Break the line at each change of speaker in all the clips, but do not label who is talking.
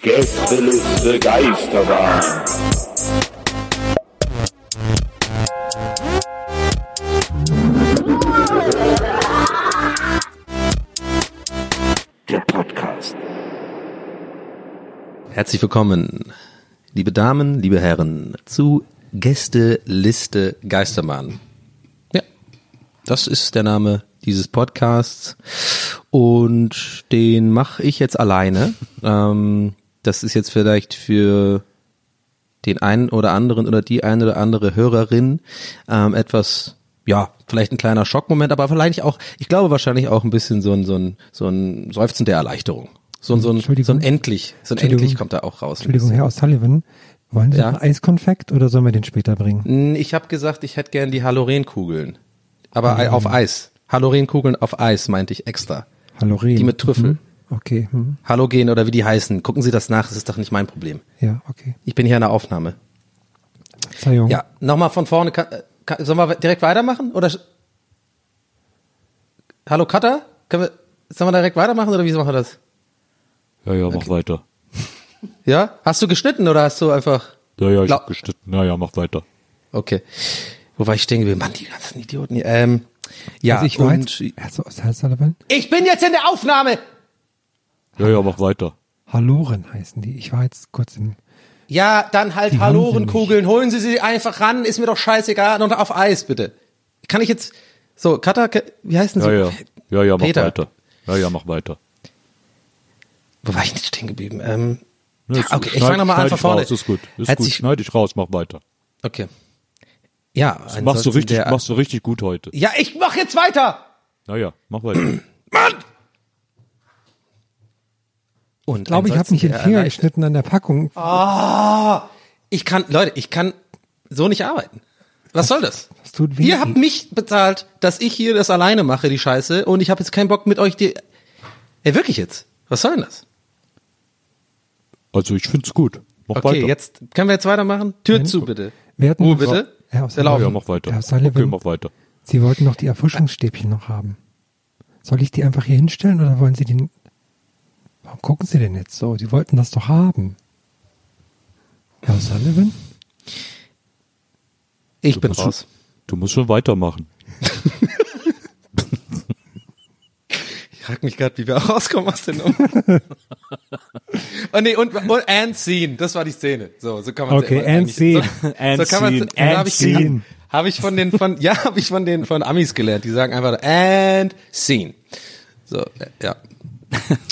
Gästeliste Geisterbahn. Der Podcast.
Herzlich willkommen, liebe Damen, liebe Herren, zu Gästeliste Geistermann. Ja, das ist der Name dieses Podcasts und den mache ich jetzt alleine. Ähm, das ist jetzt vielleicht für den einen oder anderen oder die eine oder andere Hörerin ähm, etwas, ja, vielleicht ein kleiner Schockmoment, aber vielleicht auch, ich glaube wahrscheinlich auch ein bisschen so ein, so ein, so ein Seufzen der Erleichterung. So ein, so ein, so ein endlich, so ein endlich kommt da auch raus.
Entschuldigung. Herr O'Sullivan, wollen Sie
Ja.
Eiskonfekt oder sollen wir den später bringen?
Ich habe gesagt, ich hätte gern die Halorenkugeln. Aber ei- auf Eis. Halorenkugeln auf Eis meinte ich extra.
Haloren.
Die mit Trüffel.
Mhm. Okay, hm.
Halogen oder wie die heißen. Gucken Sie das nach, das ist doch nicht mein Problem.
ja, okay.
Ich bin hier in der Aufnahme.
Verzeihung.
Ja, nochmal von vorne. Kann, äh, kann, sollen wir direkt weitermachen? Oder Hallo Cutter? Können wir, sollen wir direkt weitermachen oder wie machen wir das?
Ja, ja, mach weiter.
Ja? Hast du geschnitten oder hast du einfach.
Ja, ja, ich hab geschnitten. Ja, ja, mach weiter.
Okay. Wo war ich stehen geblieben? Mann, die ganzen Idioten hier. Ähm, ja,
also ich
und
jetzt,
ich bin jetzt in der Aufnahme!
Ja, ja, mach weiter.
Haloren heißen die. Ich war jetzt kurz im,
Ja, dann halt
sie
Halorenkugeln, holen Sie sie einfach ran, ist mir doch scheißegal, und auf Eis bitte. Kann ich jetzt, so, ke- wie heißt denn so?
Ja, ja. Ja, ja, mach
Peter.
weiter. Ja, ja, mach weiter.
Wo war ich denn stehen geblieben? Ähm, ja, okay, ich
schneid-
fange nochmal an von
ich
vorne.
Raus, ist gut. Ist gut. Schneid dich raus, mach weiter.
Okay. Ja,
Das machst du richtig,
der-
machst du richtig gut heute.
Ja, ich mach jetzt weiter!
Ja, ja, mach weiter.
Mann! Und
ich glaube, ich habe mich den Finger geschnitten an der Packung.
Ah, ich kann, Leute, ich kann so nicht arbeiten. Was soll das?
Das tut weh.
Ihr habt mich bezahlt, dass ich hier das alleine mache, die Scheiße, und ich habe jetzt keinen Bock mit euch die. Ey, wirklich jetzt? Was soll denn das?
Also ich find's gut. Mach
Okay,
weiter.
jetzt können wir jetzt weitermachen. Tür zu, bitte.
Wir hatten
Ruhe, bitte.
O'Sullivan,
laufen.
Ja, mach weiter.
Herr
Okay,
Sullivan,
mach weiter.
Sie wollten noch die Erfrischungsstäbchen noch haben. Soll ich die einfach hier hinstellen oder wollen Sie den... Warum gucken Sie denn jetzt so? Sie wollten das doch haben. Herr O'Sullivan?
Ich bin
musst
raus.
Schon, du musst schon weitermachen.
Ich frag mich gerade, wie wir auch rauskommen aus der Nummer. oh nee, und, und and scene, das war die Szene. So, so kann man
Okay, and scene.
So,
And
so kann man
and
habe ich,
scene.
hab ich von den von ja, habe ich von den von Amis gelernt, die sagen einfach and scene. So, ja.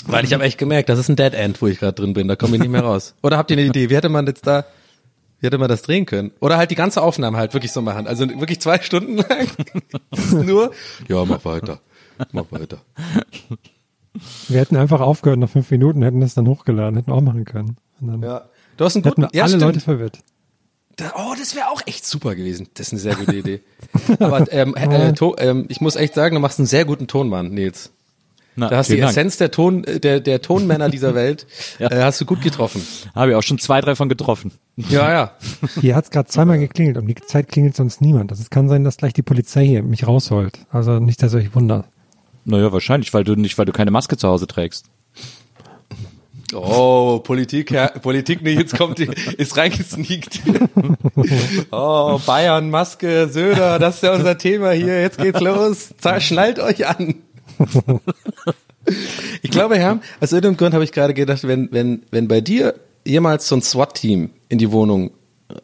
Weil ich habe echt gemerkt, das ist ein Dead End, wo ich gerade drin bin, da komme ich nicht mehr raus. Oder habt ihr eine Idee, wie hätte man jetzt da wie hätte man das drehen können? Oder halt die ganze Aufnahme halt wirklich so machen. Also wirklich zwei Stunden lang. Nur, ja, mach weiter. Mach weiter.
Wir hätten einfach aufgehört nach fünf Minuten, hätten das dann hochgeladen, hätten auch machen können. Und dann
Ja. Du hast einen
hätten
guten,
wir
ja,
alle
stimmt.
Leute verwirrt.
Da, oh, das wäre auch echt super gewesen. Das ist eine sehr gute Idee. Aber ähm, äh, to, ähm, ich muss echt sagen, du machst einen sehr guten Tonmann, Nils.
Na,
Da hast du die
Dank.
Essenz der Ton, äh, der, der Tonmänner dieser Welt, äh, hast du gut getroffen.
Habe ich auch schon zwei, drei von getroffen.
Ja, ja.
Hier hat es gerade zweimal geklingelt. Um die Zeit klingelt sonst niemand. Also es kann sein, dass gleich die Polizei hier mich rausholt. Also nicht, dass ihr euch wundert.
Naja, wahrscheinlich, weil du nicht, weil du keine Maske zu Hause trägst.
Oh, Politik, Herr, Politik, nee, jetzt kommt, die, ist reingesneakt. Oh, Bayern, Maske, Söder, das ist ja unser Thema hier, jetzt geht's los, Zahl, schnallt euch an. Ich glaube, Herr, aus irgendeinem Grund habe ich gerade gedacht, wenn, wenn, wenn bei dir jemals so ein SWAT-Team in die Wohnung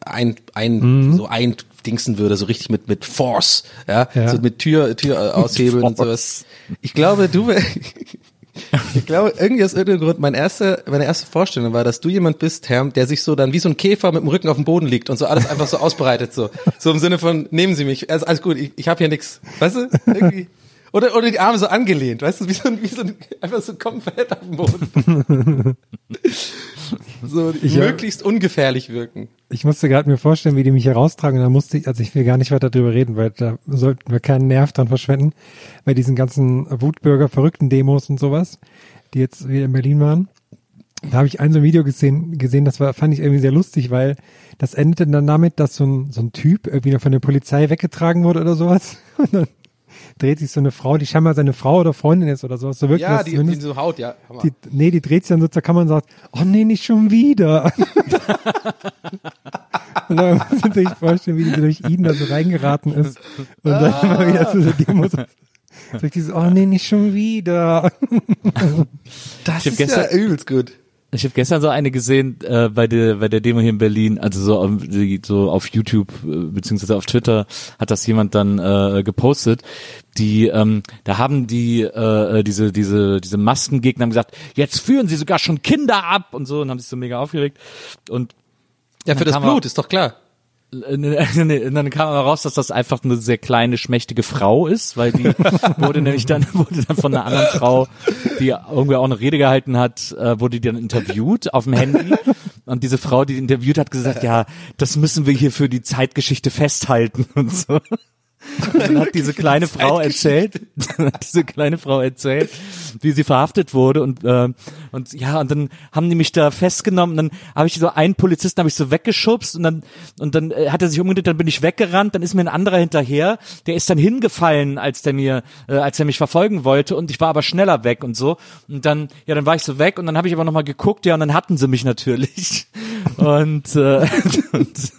ein, ein, so eindingsen würde, so richtig mit, mit Force, ja,
Ja.
so mit Tür, Tür äh, aushebeln und sowas. Ich glaube, du, ich glaube, irgendwie aus irgendeinem Grund, mein erste, meine erste Vorstellung war, dass du jemand bist, Herr, der sich so dann wie so ein Käfer mit dem Rücken auf dem Boden liegt und so alles einfach so ausbreitet, so. So im Sinne von, nehmen Sie mich, also alles gut, ich, ich habe hier nichts. Weißt du? Irgendwie. Oder, oder die Arme so angelehnt, weißt du, wie so ein, wie so ein, einfach so komplett auf dem Boden. so
Ich, äh,
möglichst ungefährlich wirken.
Ich musste gerade mir vorstellen, wie die mich hier raustragen. Und da musste ich, also ich will gar nicht weiter drüber reden, weil da sollten wir keinen Nerv dran verschwenden. Bei diesen ganzen Wutbürger, verrückten Demos und sowas, die jetzt wieder in Berlin waren. Da habe ich ein so ein Video gesehen, gesehen, das war, fand ich irgendwie sehr lustig, weil das endete dann damit, dass so ein, so ein Typ irgendwie noch von der Polizei weggetragen wurde oder sowas. Und dann dreht sich so eine Frau, die scheinbar seine Frau oder Freundin ist oder sowas. So wirkt
Ja, die, die so Haut, ja. Hammer.
Die, nee, die dreht sich dann so zur Kamera und sagt, oh nee, nicht schon wieder. und dann muss man sich vorstellen, wie die durch ihn da so reingeraten ist. Und dann
Ah.
immer wieder zu der Demo so, so dieses, oh nee, nicht schon wieder.
das
hab
ist
gestern-
ja übelst gut.
Ich habe gestern so eine gesehen äh, bei der bei der Demo hier in Berlin, also so, auf- die- so auf YouTube äh, beziehungsweise auf Twitter hat das jemand dann äh, gepostet. Die ähm, da haben die äh, diese diese diese Maskengegner haben gesagt, jetzt führen sie sogar schon Kinder ab und so und haben sich so mega aufgeregt und
Ja, für das Blut, ist doch klar.
Und dann kam aber raus, dass das einfach eine sehr kleine, schmächtige Frau ist, weil die wurde nämlich dann, wurde dann von einer anderen Frau, die irgendwie auch eine Rede gehalten hat, äh, wurde die dann interviewt auf dem Handy. Und diese Frau, die interviewt hat, gesagt, ja, das müssen wir hier für die Zeitgeschichte festhalten und so. Und dann hat diese kleine Frau erzählt, dann hat diese kleine Frau erzählt, wie sie verhaftet wurde und äh, und ja und dann haben die mich da festgenommen. Dann habe ich so einen Polizisten habe ich so weggeschubst und dann und dann äh, hat er sich umgedreht, dann bin ich weggerannt. Dann ist mir ein anderer hinterher, der ist dann hingefallen, als der mir äh, als er mich verfolgen wollte und ich war aber schneller weg und so und dann ja dann war ich so weg und dann habe ich aber noch mal geguckt ja und dann hatten sie mich natürlich und äh, und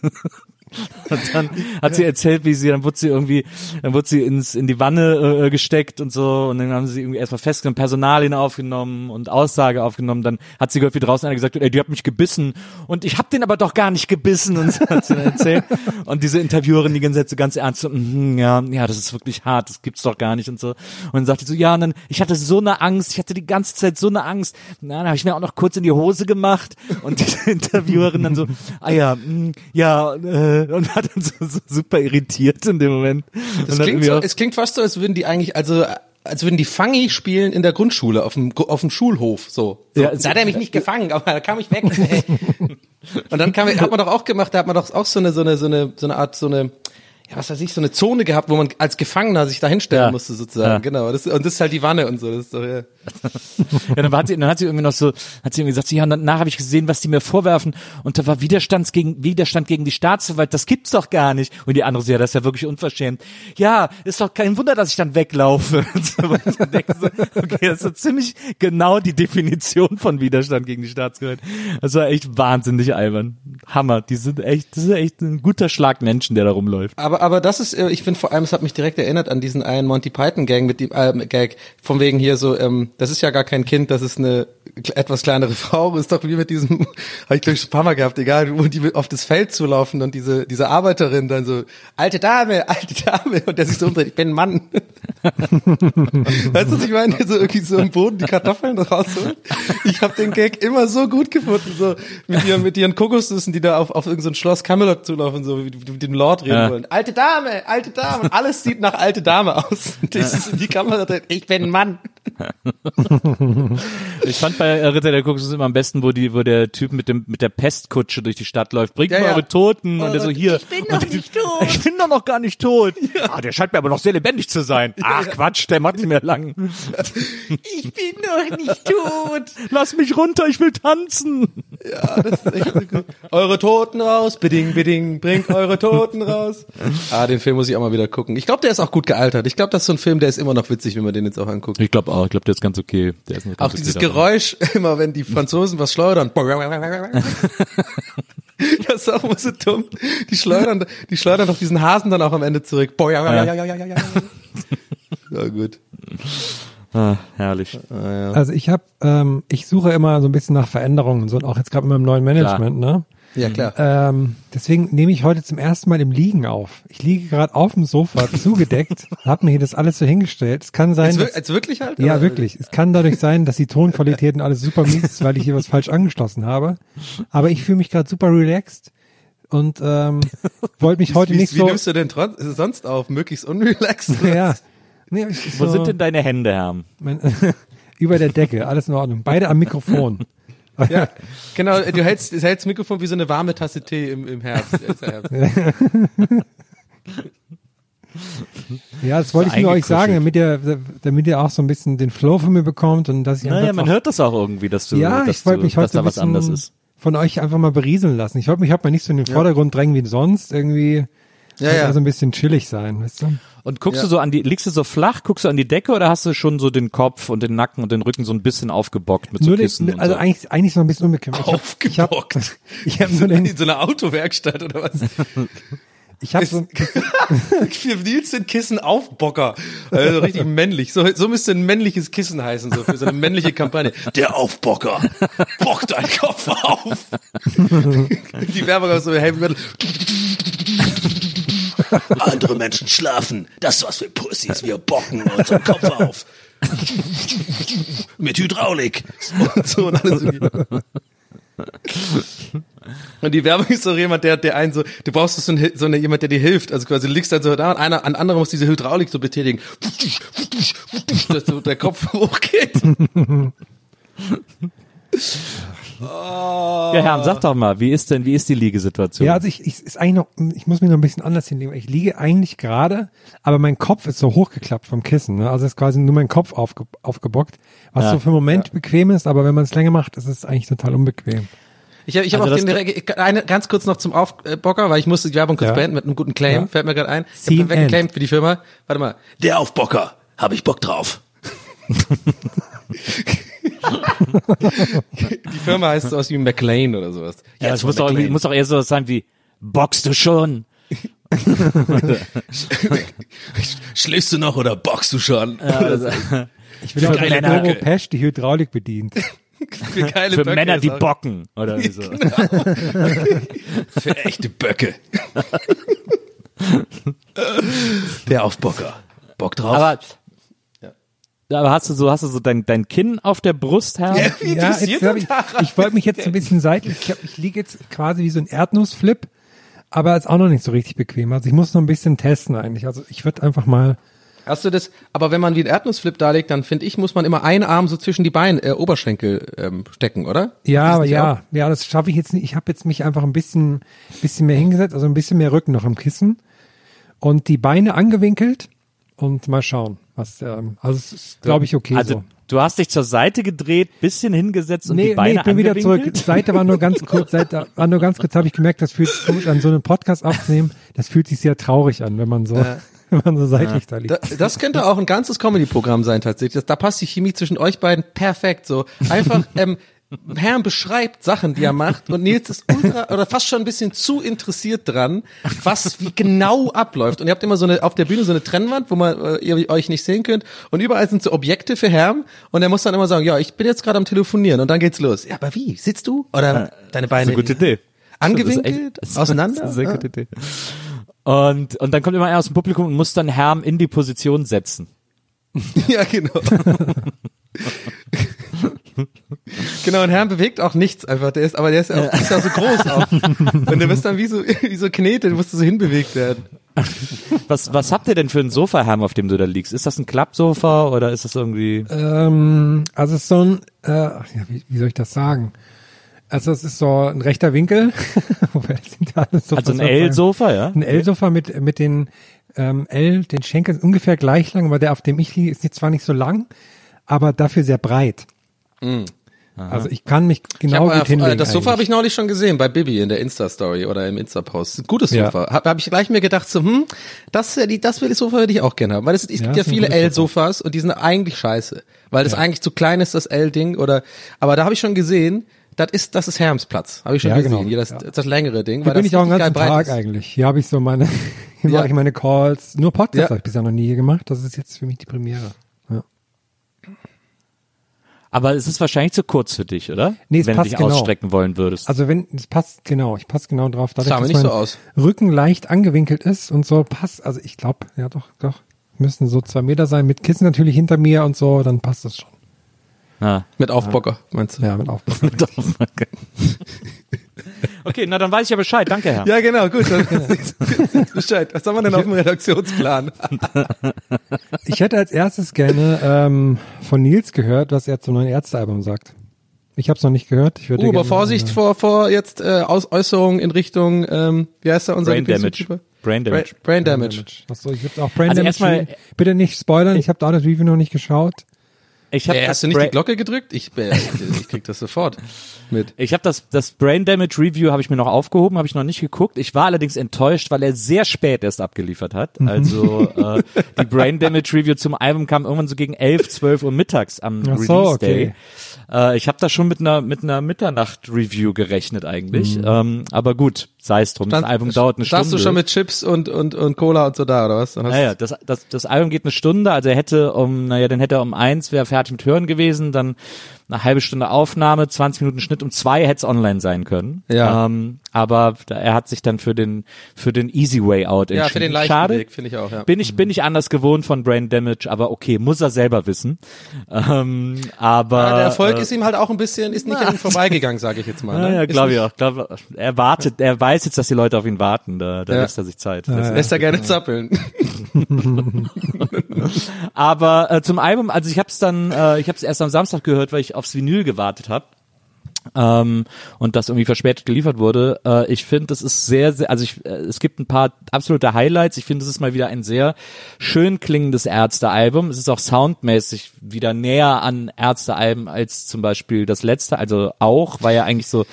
und dann hat sie erzählt, wie sie, dann wurde sie irgendwie, dann wurde sie ins, in die Wanne äh, gesteckt und so und dann haben sie irgendwie erstmal festgenommen, Personalien aufgenommen und Aussage aufgenommen. Dann hat sie gehört, wie draußen einer gesagt hat, ey, die hat mich gebissen und ich hab den aber doch gar nicht gebissen und so hat sie dann erzählt. Und diese Interviewerin die ganze Zeit so ganz ernst so, mhm, ja, ja, das ist wirklich hart, das gibt's doch gar nicht und so. Und dann sagte sie so, ja, und dann, ich hatte so eine Angst, ich hatte die ganze Zeit so eine Angst. Na, dann habe ich mir auch noch kurz in die Hose gemacht und diese Interviewerin dann so, ah ja, mh, ja, äh, und hat dann so, so super irritiert in dem Moment.
Das klingt so, es klingt fast so, als würden die eigentlich, also als würden die Fangi spielen in der Grundschule auf dem auf dem Schulhof so. so
Ja,
da hat er mich nicht gefangen, aber da kam ich weg. Und dann kam, hat man doch auch gemacht, da hat man doch auch so eine so eine so eine so eine Art so eine ja, was weiß ich, so eine Zone gehabt, wo man als Gefangener sich da hinstellen
Ja.
musste sozusagen.
Ja.
Genau. Das, und das ist halt die Wanne und so. Das ist doch, ja.
Ja, dann hat sie, dann hat sie irgendwie noch so, hat sie irgendwie gesagt, ja, und danach habe ich gesehen, was die mir vorwerfen, und da war Widerstands gegen, Widerstand gegen die Staatsgewalt, das gibt's doch gar nicht. Und die andere so, ja, das ist ja wirklich unverschämt. Ja, ist doch kein Wunder, dass ich dann weglaufe. Okay, das ist so ziemlich genau die Definition von Widerstand gegen die Staatsgewalt. Das war echt wahnsinnig albern. Hammer. Die sind echt, das ist echt ein guter Schlag Menschen, der da rumläuft.
Aber, aber das ist, äh, ich finde vor allem, es hat mich direkt erinnert an diesen einen Monty Python Gang mit dem äh, Gag, von wegen hier so, ähm, das ist ja gar kein Kind, das ist eine etwas kleinere Frau, ist doch wie mit diesem, habe ich glaube ich schon ein paar Mal gehabt, egal, wo die auf das Feld zulaufen und diese diese Arbeiterin dann so, alte Dame, alte Dame, und der sich so umdreht, ich bin ein Mann. weißt du, was ich meine? So irgendwie so im Boden die Kartoffeln rausholen. Ich habe den Gag immer so gut gefunden, so mit ihren, mit ihren Kokosnüssen, die da auf, auf irgendein so Schloss Camelot zulaufen, so wie die mit dem Lord reden
Ja.
wollen. Alte Dame, alte Dame. Und alles sieht nach alte Dame aus. Und ist in die Kamera ich bin ein Mann.
Ich fand bei äh, Ritter der Kokosnuss immer am besten, wo die, wo der Typ mit dem mit der Pestkutsche durch die Stadt läuft. Bringt
Ja,
mal
ja.
eure Toten und der so hier.
ich bin
und
noch nicht tot.
Ich bin doch noch gar nicht tot. Ah, der scheint mir aber noch sehr lebendig zu sein. Ach Quatsch, der macht nicht mehr lang.
Ich bin noch nicht tot.
Lass mich runter, ich will tanzen.
Ja, das ist echt so gut. Eure Toten raus, beding, beding, bringt eure Toten raus. Ah, den Film muss ich auch mal wieder gucken. Ich glaube, der ist auch gut gealtert. Ich glaube, das ist so ein Film, der ist immer noch witzig, wenn man den jetzt auch anguckt.
Ich glaube auch, ich glaube, der ist ganz okay. Der ist ganz
Auch dieses
darin.
Geräusch, immer wenn die Franzosen was schleudern. Das ist auch immer so dumm. Die schleudern, die schleudern doch diesen Hasen dann auch am Ende zurück. Ja, gut.
Ah, herrlich.
Also ich habe, ähm, ich suche immer so ein bisschen nach Veränderungen und so, und auch jetzt gerade mit meinem neuen Management, ne?
Ja, klar.
Ähm, deswegen nehme ich heute zum ersten Mal im Liegen auf. Ich liege gerade auf dem Sofa, zugedeckt, habe mir hier das alles so hingestellt. Es kann sein,
Als,
dass,
als wirklich halt?
ja wirklich, es kann dadurch sein, dass die Tonqualitäten alles super mies ist, weil ich hier was falsch angeschlossen habe. Aber ich fühle mich gerade super relaxed und ähm, wollte mich heute
wie,
nicht
wie
so.
nimmst du denn sonst auf? Möglichst unrelaxed?
ja. Nee,
Wo
so,
sind denn deine Hände, Herm?
mein, über der Decke, alles in Ordnung. Beide am Mikrofon.
Ja, genau. Du hältst, du hältst das Mikrofon wie so eine warme Tasse Tee im, im Herbst. Ja.
Ja, das wollte
So
ich nur euch sagen, damit ihr, damit ihr auch so ein bisschen den Flow von mir bekommt und dass ich
Naja,
einfach
man
auch,
hört das auch irgendwie, dass du,
ja,
dass,
ich wollte mich heute
da was anders
bisschen
ist.
von euch einfach mal berieseln lassen. Ich wollte mich heute mal nicht so in den Vordergrund drängen wie sonst, irgendwie
Ja,
wollte
ja.
also ein bisschen chillig sein, weißt du?
Und guckst
Ja.
du so an die, liegst du so flach, guckst du an die Decke oder hast du schon so den Kopf und den Nacken und den Rücken so ein bisschen aufgebockt mit so
Nur
Kissen
den, also
so?
eigentlich, eigentlich so ein bisschen. Ich hab- Ich habe
Aufgebockt.
ich hab den,
In so einer Autowerkstatt oder was?
ich habe so,
Für Nils sind Kissen Aufbocker. Also richtig männlich. So, so müsste ein männliches Kissen heißen, so für so eine männliche Kampagne. Der Aufbocker. Bock deinen Kopf auf. Die Werbung aus so Heavy Metal. Andere Menschen schlafen. Das ist was für Pussys. Wir bocken unseren Kopf auf. Mit Hydraulik. Und so und alles. Und die Werbung ist so jemand, der, der einen so, du brauchst so, ein, so eine, jemand, der dir hilft. Also quasi du liegst dann so da und einer, ein anderer muss diese Hydraulik so betätigen. Dass so der Kopf hochgeht.
ja, Herm, sag doch mal, wie ist denn, wie ist die Liegesituation?
ja, also ich, ich, ist eigentlich noch, ich muss mich noch ein bisschen anders hinlegen. Ich liege eigentlich gerade, aber mein Kopf ist so hochgeklappt vom Kissen, ne? Also ist quasi nur mein Kopf aufge, aufgebockt, was
Ja.
so für einen Moment bequem ist, aber wenn man es länger macht, ist es eigentlich total unbequem.
Ich habe ich hab
Also
auch den, direkt- eine, ganz kurz noch zum Aufbocker, weil ich musste die Werbung kurz
Ja.
beenden mit einem guten Claim,
Ja.
fällt mir gerade ein. Ich habe weggeclaimt für die Firma. Warte mal. Der Aufbocker, habe ich Bock drauf. die Firma heißt sowas wie McLean oder sowas.
ja,
von
muss doch, irgendwie-
McLean.
muss doch eher so sein wie, boxst du schon?
Schläfst du noch oder boxst du schon?
Ich bin auch
geile
der
Böcke.
Europesch, die Hydraulik bedient.
Für geile
Für
Böcke
Männer, die bocken. Oder so.
Für echte Böcke. Der Aufbocker. Bock drauf?
Aber, aber hast du so, hast du so dein, dein Kinn auf der Brust, Herr?
Ja, wie
Ja, jetzt hab ich, ich wollte mich jetzt ein bisschen seitlich, ich, hab- ich liege jetzt quasi wie so ein Erdnussflip, aber ist auch noch nicht so richtig bequem. Also ich muss noch ein bisschen testen eigentlich. Also ich würde einfach mal,
Hast du das? Aber wenn man wie ein Erdnussflip darlegt, dann finde ich, muss man immer einen Arm so zwischen die Beine, äh, Oberschenkel ähm, stecken, oder?
ja, aber ja,
auch?
ja, das schaffe ich jetzt nicht. Ich habe jetzt mich einfach ein bisschen, bisschen mehr hingesetzt, also ein bisschen mehr Rücken noch am Kissen und die Beine angewinkelt und mal schauen, was, ähm, also es ist, glaube ich, okay
Also,
so.
du hast dich zur Seite gedreht, bisschen hingesetzt und
Nee,
die Beine
nee, ich bin wieder zurück. Seite war nur ganz kurz, Seite war nur ganz kurz, habe ich gemerkt, das fühlt sich komisch an, so einen Podcast aufzunehmen, das fühlt sich sehr traurig an, wenn man so, wenn man so seitlich da liegt.
Da, das könnte auch ein ganzes Comedy-Programm sein tatsächlich. Das, da passt die Chemie zwischen euch beiden perfekt. So einfach, ähm, Herrn beschreibt Sachen, die er macht und Nils ist ultra oder fast schon ein bisschen zu interessiert dran, was wie genau abläuft. Und ihr habt immer so eine auf der Bühne so eine Trennwand, wo man äh, ihr euch nicht sehen könnt und überall sind so Objekte für Herrn und er muss dann immer sagen, ja, ich bin jetzt gerade am telefonieren und dann geht's los. Ja, aber wie? Sitzt du oder deine
Das
Beine
ist eine gute Idee.
angewinkelt,
Das echt-
auseinander?
Das ist eine sehr gute Idee. Und, und dann kommt immer einer aus dem Publikum und muss dann Herm in die Position setzen.
Ja, genau. genau, und Herrn bewegt auch nichts einfach. Der ist, aber der ist ja auch, ist ja so groß auch. Und du bist dann wie so, wie so Knete, du musst so hinbewegt werden.
Was, was habt ihr denn für ein Sofa, Herm, auf dem du da liegst? Ist das ein Klappsofa oder ist das irgendwie...
Ähm, also es ist so ein, äh, ja, wie, wie soll ich das sagen? Also es ist so ein rechter Winkel.
Also ein
was soll ich sagen?
L-Sofa, ja?
Ein L-Sofa mit, mit den ähm, L, den Schenkeln ungefähr gleich lang, aber der, auf dem ich liege, ist nicht, zwar nicht so lang, aber dafür sehr breit. Also ich kann mich
Ich
genau
hab,
gut
äh,
hinlegen.
das Sofa habe ich neulich schon gesehen bei Bibi in der Insta-Story oder im Insta-Post. Gutes
Ja.
Sofa. Habe hab ich gleich mir gedacht, so, hm, das, die, das Sofa würde ich auch gerne haben. Weil es, es
Ja,
gibt ja viele. L-Sofas und die sind eigentlich scheiße. Weil das eigentlich zu klein ist, das L-Ding. oder Aber da habe ich schon gesehen, das ist, das ist Hermsplatz. Habe ich schon
Ja,
gesehen.
genau.
Hier das,
Ja.
das längere Ding.
Hier bin ich auch den ganzen Tag
ist.
eigentlich. Hier habe ich so meine, hier
Ja.
mache ich meine Calls. Nur Podcast
Ja.
habe ich bisher noch nie gemacht. Das ist jetzt für mich die Premiere.
Aber es ist wahrscheinlich zu kurz für dich, oder?
Nee, es
Wenn
passt
du dich
genau.
ausstrecken wollen würdest.
Also wenn, es passt genau, ich passe genau drauf. Dadurch,
Sah mir
dass
nicht so
mein
aus.
Rücken leicht angewinkelt ist und so passt, also ich glaube, ja doch, doch, müssen so zwei Meter sein, mit Kissen natürlich hinter mir und so, dann passt das schon.
ja.
Mit Aufbocker, meinst du?
Ja, mit Aufpassen.
okay, na dann weiß ich ja Bescheid. Danke, Herr.
Ja, genau, gut. Dann Bescheid. Was haben wir denn auf dem Redaktionsplan?
Ich hätte als erstes gerne ähm, von Nils gehört, was er zum neuen Ärztealbum sagt. Ich habe es noch nicht gehört. Ich würde
Uh, aber
gerne,
Vorsicht
äh,
vor, vor jetzt äh, Aus Äußerungen in Richtung, ähm, wie heißt er, unser
Brain Damage. Brain
Bra
Damage.
Brain Damage.
Achso, ich würde auch Brain
Also
Damage
erstmal-
Bitte nicht spoilern, ich habe da das Review noch nicht geschaut.
Ich habe
Äh,
das,
hast du nicht
Bra
die Glocke gedrückt? Ich, äh, ich krieg das sofort mit.
ich habe das, das Brain Damage Review habe ich mir noch aufgehoben, habe ich noch nicht geguckt. Ich war allerdings enttäuscht, weil er sehr spät erst abgeliefert hat.
Mhm.
Also äh, die Brain Damage Review zum Album kam irgendwann so gegen 11, 12 Uhr mittags am
so,
Release
okay.
Day. Äh, ich habe da schon mit einer mit einer Mitternacht Review gerechnet eigentlich.
Mhm.
Ähm, aber gut, sei es drum. Das Album dauert eine Stunde.
du schon mit Chips und, und, und Cola und so da, oder was?
Naja, das, das, das Album geht eine Stunde, also er hätte um, naja, dann hätte er um eins, wäre fertig mit Hören gewesen, dann eine halbe Stunde Aufnahme, 20 Minuten Schnitt, um zwei hätte es online sein können.
Ja.
Ähm, aber er hat sich dann für den, für den Easy Way Out entschieden.
ja, für den leichten
Schade.
Weg, finde ich auch, ja.
Bin ich, bin ich anders gewohnt von Brain Damage, aber okay, muss er selber wissen. Ähm, aber
ja, der Erfolg
äh,
ist ihm halt auch ein bisschen, ist nicht an ihm vorbeigegangen, sage ich jetzt mal.
ja,
Ne?
ja,
Ist
glaube ich auch. Glaub, er wartet, er weiß jetzt, dass die Leute auf ihn warten. Da, da
Ja.
lässt er sich Zeit. Das
Lässt er gerne zappeln.
Aber äh, zum Album, also ich habe es dann, äh, ich habe es erst am Samstag gehört, weil ich aufs Vinyl gewartet habe. Ähm, und das irgendwie verspätet geliefert wurde. Äh, ich finde, das ist sehr, sehr, also ich, äh, es gibt ein paar absolute Highlights. Ich finde, es ist mal wieder ein sehr schön klingendes Ärzte-Album. Es ist auch soundmäßig wieder näher an Ärzte-Alben als zum Beispiel das letzte. Also auch, war ja eigentlich so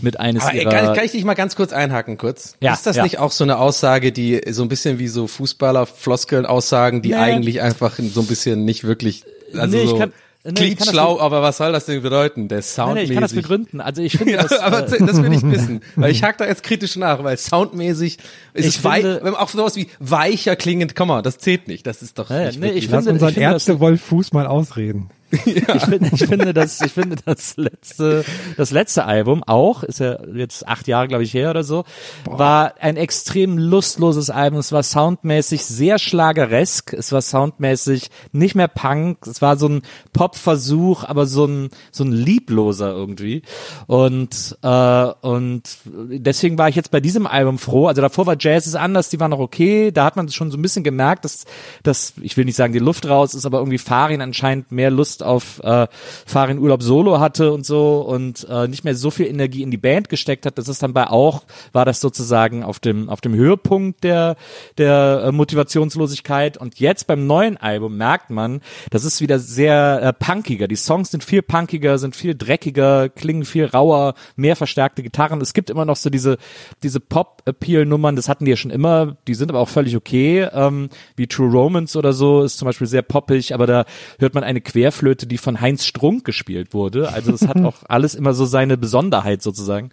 mit eines
Aber,
ihrer
kann, ich, kann ich dich mal ganz kurz einhaken, kurz?
Ja,
ist das
ja.
nicht auch so eine Aussage, die so ein bisschen wie so Fußballer-Floskeln aussagen, die
Nee.
eigentlich einfach so ein bisschen nicht wirklich, also
Nee, ich
so
kann- nee, ich
klingt schlau, aber was soll das denn bedeuten? Der Sound
nein, ich kann das begründen. Also ich finde
Ja,
das,
aber
äh,
das will ich wissen, weil ich hake da jetzt kritisch nach, weil soundmäßig ist
Ich
es wei
finde-
wenn auch sowas wie weicher klingend, komm mal, das zählt nicht, das ist doch
Ja,
nicht
nee, ich
Lass
finde-
unseren
finde das-
Ärzte-Wolf Fuß mal ausreden.
ich, finde, ich finde das, ich finde das letzte, das letzte Album auch, ist ja jetzt acht Jahre, glaube ich, her oder so, war ein extrem lustloses Album. Es war soundmäßig sehr schlageresk. Es war soundmäßig nicht mehr Punk. Es war so ein Pop-Versuch, aber so ein, so ein liebloser irgendwie. Und, äh, und deswegen war ich jetzt bei diesem Album froh. Also davor war Jazz ist anders, die waren noch okay. Da hat man schon so ein bisschen gemerkt, dass, dass, ich will nicht sagen, die Luft raus ist, aber irgendwie Farin anscheinend mehr Lust auf äh, Farin Urlaub Solo hatte und so und äh, nicht mehr so viel Energie in die Band gesteckt hat. Das ist dann bei auch, war das sozusagen auf dem, auf dem Höhepunkt der, der äh, Motivationslosigkeit. Und jetzt beim neuen Album merkt man, das ist wieder sehr äh, punkiger. Die Songs sind viel punkiger, sind viel dreckiger, klingen viel rauer, mehr verstärkte Gitarren. Es gibt immer noch so diese, diese Pop-Appeal-Nummern, das hatten die ja schon immer, die sind aber auch völlig okay, ähm, wie True Romance oder so, ist zum Beispiel sehr poppig, aber da hört man eine Querflöte, die von Heinz Strunk gespielt wurde. Also es hat auch alles immer so seine Besonderheit sozusagen.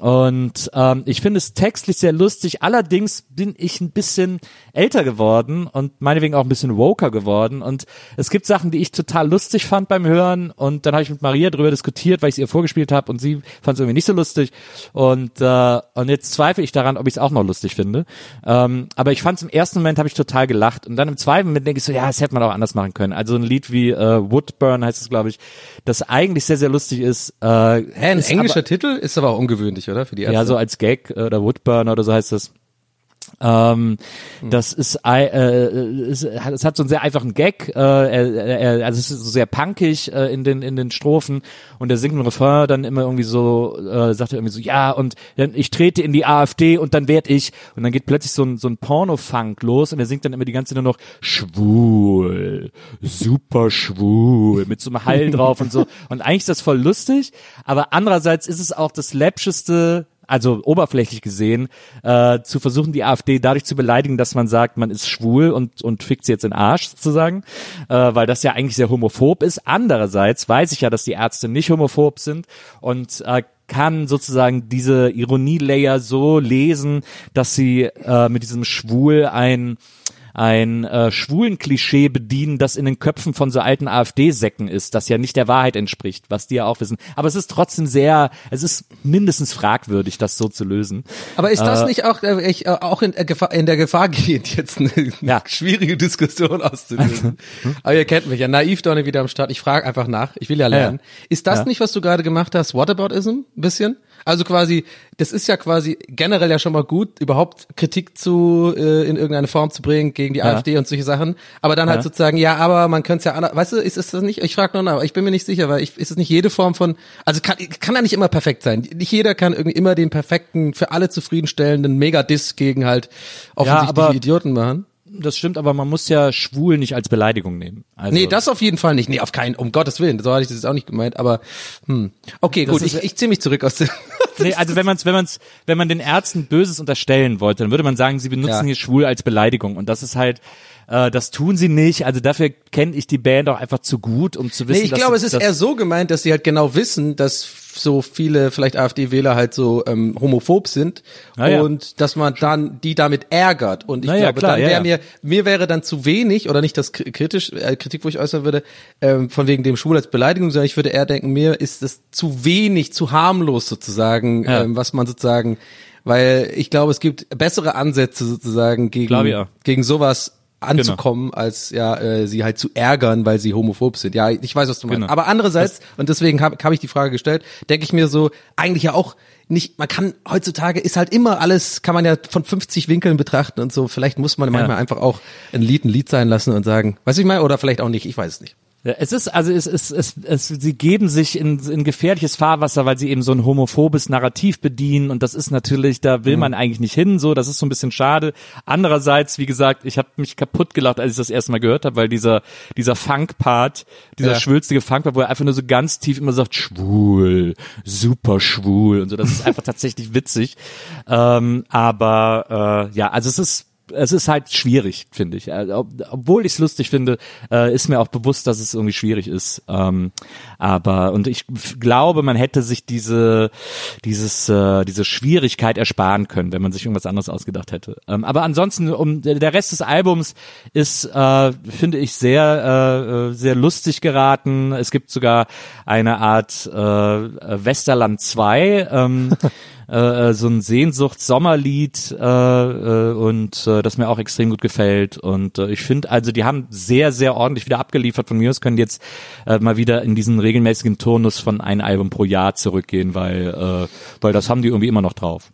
Und ähm, ich finde es textlich sehr lustig. Allerdings bin ich ein bisschen älter geworden und meinetwegen auch ein bisschen woker geworden. Und es gibt Sachen, die ich total lustig fand beim Hören. Und dann habe ich mit Maria drüber diskutiert, weil ich es ihr vorgespielt habe und sie fand es irgendwie nicht so lustig. Und, äh, und jetzt zweifle ich daran, ob ich es auch noch lustig finde. Ähm, aber ich fand es im ersten Moment habe ich total gelacht. Und dann im zweiten Moment denke ich so, ja, das hätte man auch anders machen können. Also ein Lied wie äh, Woodburn heißt es, glaube ich, das eigentlich sehr, sehr lustig ist. Äh,
Hä, ein
ist
englischer
aber-
Titel ist aber auch ungewöhnlich, oder? Für die Ärzte.
ja, so als Gag äh, oder Woodburner oder so heißt das. Ähm, das ist, äh, äh, es, hat, es hat so einen sehr einfachen Gag, äh, er, er, also es ist so sehr punkig äh, in den in den Strophen und der singt im Refrain dann immer irgendwie so, äh, sagt er irgendwie so, ja und dann, ich trete in die AfD und dann werd ich und dann geht plötzlich so ein so ein Porno-Funk los und er singt dann immer die ganze Zeit nur noch schwul, super schwul mit so einem Hall drauf und so. Und eigentlich ist das voll lustig, aber andererseits ist es auch das läppscheste also oberflächlich gesehen, äh, zu versuchen, die AfD dadurch zu beleidigen, dass man sagt, man ist schwul und, und fickt sie jetzt in den Arsch sozusagen, äh, weil das ja eigentlich sehr homophob ist. Andererseits weiß ich ja, dass die Ärzte nicht homophob sind und äh, kann sozusagen diese Ironie-Layer so lesen, dass sie äh, mit diesem Schwul ein ein äh, schwulen Klischee bedienen, das in den Köpfen von so alten AfD-Säcken ist, das ja nicht der Wahrheit entspricht, was die ja auch wissen. Aber es ist trotzdem sehr, es ist mindestens fragwürdig, das so zu lösen.
Aber ist das
Äh,
nicht auch, äh, ich, äh, auch in, äh, Gefahr, in der Gefahr gehend, jetzt eine, eine
Ja.
schwierige Diskussion auszulösen? Aber ihr kennt mich ja, naiv Donne wieder am Start. Ich frage einfach nach. Ich will ja lernen. Ist das
Ja.
nicht, was du gerade gemacht hast, Whataboutism? Ein bisschen? Also quasi, das ist ja quasi generell ja schon mal gut, überhaupt Kritik zu äh, in irgendeine Form zu bringen gegen die
Ja.
AfD und solche Sachen. Aber dann halt
Ja.
sozusagen, ja, aber man könnte es ja anders, weißt du, ist, ist das nicht, ich frage nur nach, aber ich bin mir nicht sicher, weil ich, ist es nicht jede Form von, also kann, kann ja nicht immer perfekt sein. Nicht jeder kann irgendwie immer den perfekten, für alle zufriedenstellenden Mega-Diss gegen halt offensichtliche
aber-
Idioten machen.
Das stimmt, aber man muss ja schwul nicht als Beleidigung nehmen. Also,
Nee, das auf jeden Fall nicht. Nee, auf keinen, um Gottes Willen. So hatte ich das jetzt auch nicht gemeint, aber hm. Okay, gut,
ist-
ich, ich ziehe mich zurück aus dem.
Nee, also wenn man's, wenn man's, wenn man den Ärzten Böses unterstellen wollte, dann würde man sagen, sie benutzen
Ja.
hier schwul als Beleidigung. Und das ist halt, äh, das tun sie nicht. Also dafür kenne ich die Band auch einfach zu gut, um zu wissen,
Nee, ich glaube, es ist eher so gemeint, dass sie halt genau wissen, dass so viele vielleicht AfD-Wähler halt so ähm, homophob sind
Ah, ja.
und dass man dann die damit ärgert. Und ich
Na ja,
glaube,
klar,
dann
ja,
wäre
ja.
mir mir wäre dann zu wenig oder nicht das kri- kritisch äh, Kritik, wo ich äußern würde, ähm, von wegen dem Schwul als Beleidigung, sondern ich würde eher denken, mir ist es zu wenig, zu harmlos sozusagen,
Ja.
ähm, was man sozusagen, weil ich glaube, es gibt bessere Ansätze sozusagen gegen
auch.
gegen sowas anzukommen, als ja äh, sie halt zu ärgern, weil sie homophob sind. Ja, ich weiß, was du meinst.
Genau.
Aber andererseits, und deswegen habe hab ich die Frage gestellt, denke ich mir so, eigentlich ja auch nicht, man kann, heutzutage ist halt immer alles, kann man ja von 50 Winkeln betrachten und so, vielleicht muss man manchmal einfach auch ein Lied ein Lied sein lassen und sagen, was ich meine, oder vielleicht auch nicht, ich weiß es nicht.
Es ist, also es ist, es, es, sie geben sich in, in gefährliches Fahrwasser, weil sie eben so ein homophobes Narrativ bedienen und das ist natürlich, da will man eigentlich nicht hin, so, das ist so ein bisschen schade. Andererseits, wie gesagt, ich habe mich kaputt gelacht, als ich das erste Mal gehört habe, weil dieser, dieser Funk-Part, dieser
Ja.
schwülstige Funk-Part, wo er einfach nur so ganz tief immer sagt, schwul, super schwul und so, das ist einfach tatsächlich witzig. Ähm, aber äh, ja, also es ist es ist halt schwierig, finde ich. Also, ob, obwohl ich es lustig finde, äh, ist mir auch bewusst, dass es irgendwie schwierig ist. Ähm, aber und ich glaube, man hätte sich diese dieses äh, diese Schwierigkeit ersparen können, wenn man sich irgendwas anderes ausgedacht hätte. Ähm, aber ansonsten, um der Rest des Albums ist, äh, finde ich sehr sehr lustig geraten. Es gibt sogar eine Art Westerland 2. Ähm, äh, so ein Sehnsucht-Sommerlied äh, äh, und äh, das mir auch extrem gut gefällt. Und äh, ich finde, also die haben sehr, sehr ordentlich wieder abgeliefert. Von mir aus können die jetzt äh, mal wieder in diesen regelmäßigen Turnus von ein Album pro Jahr zurückgehen, weil, äh, weil das haben die irgendwie immer noch drauf.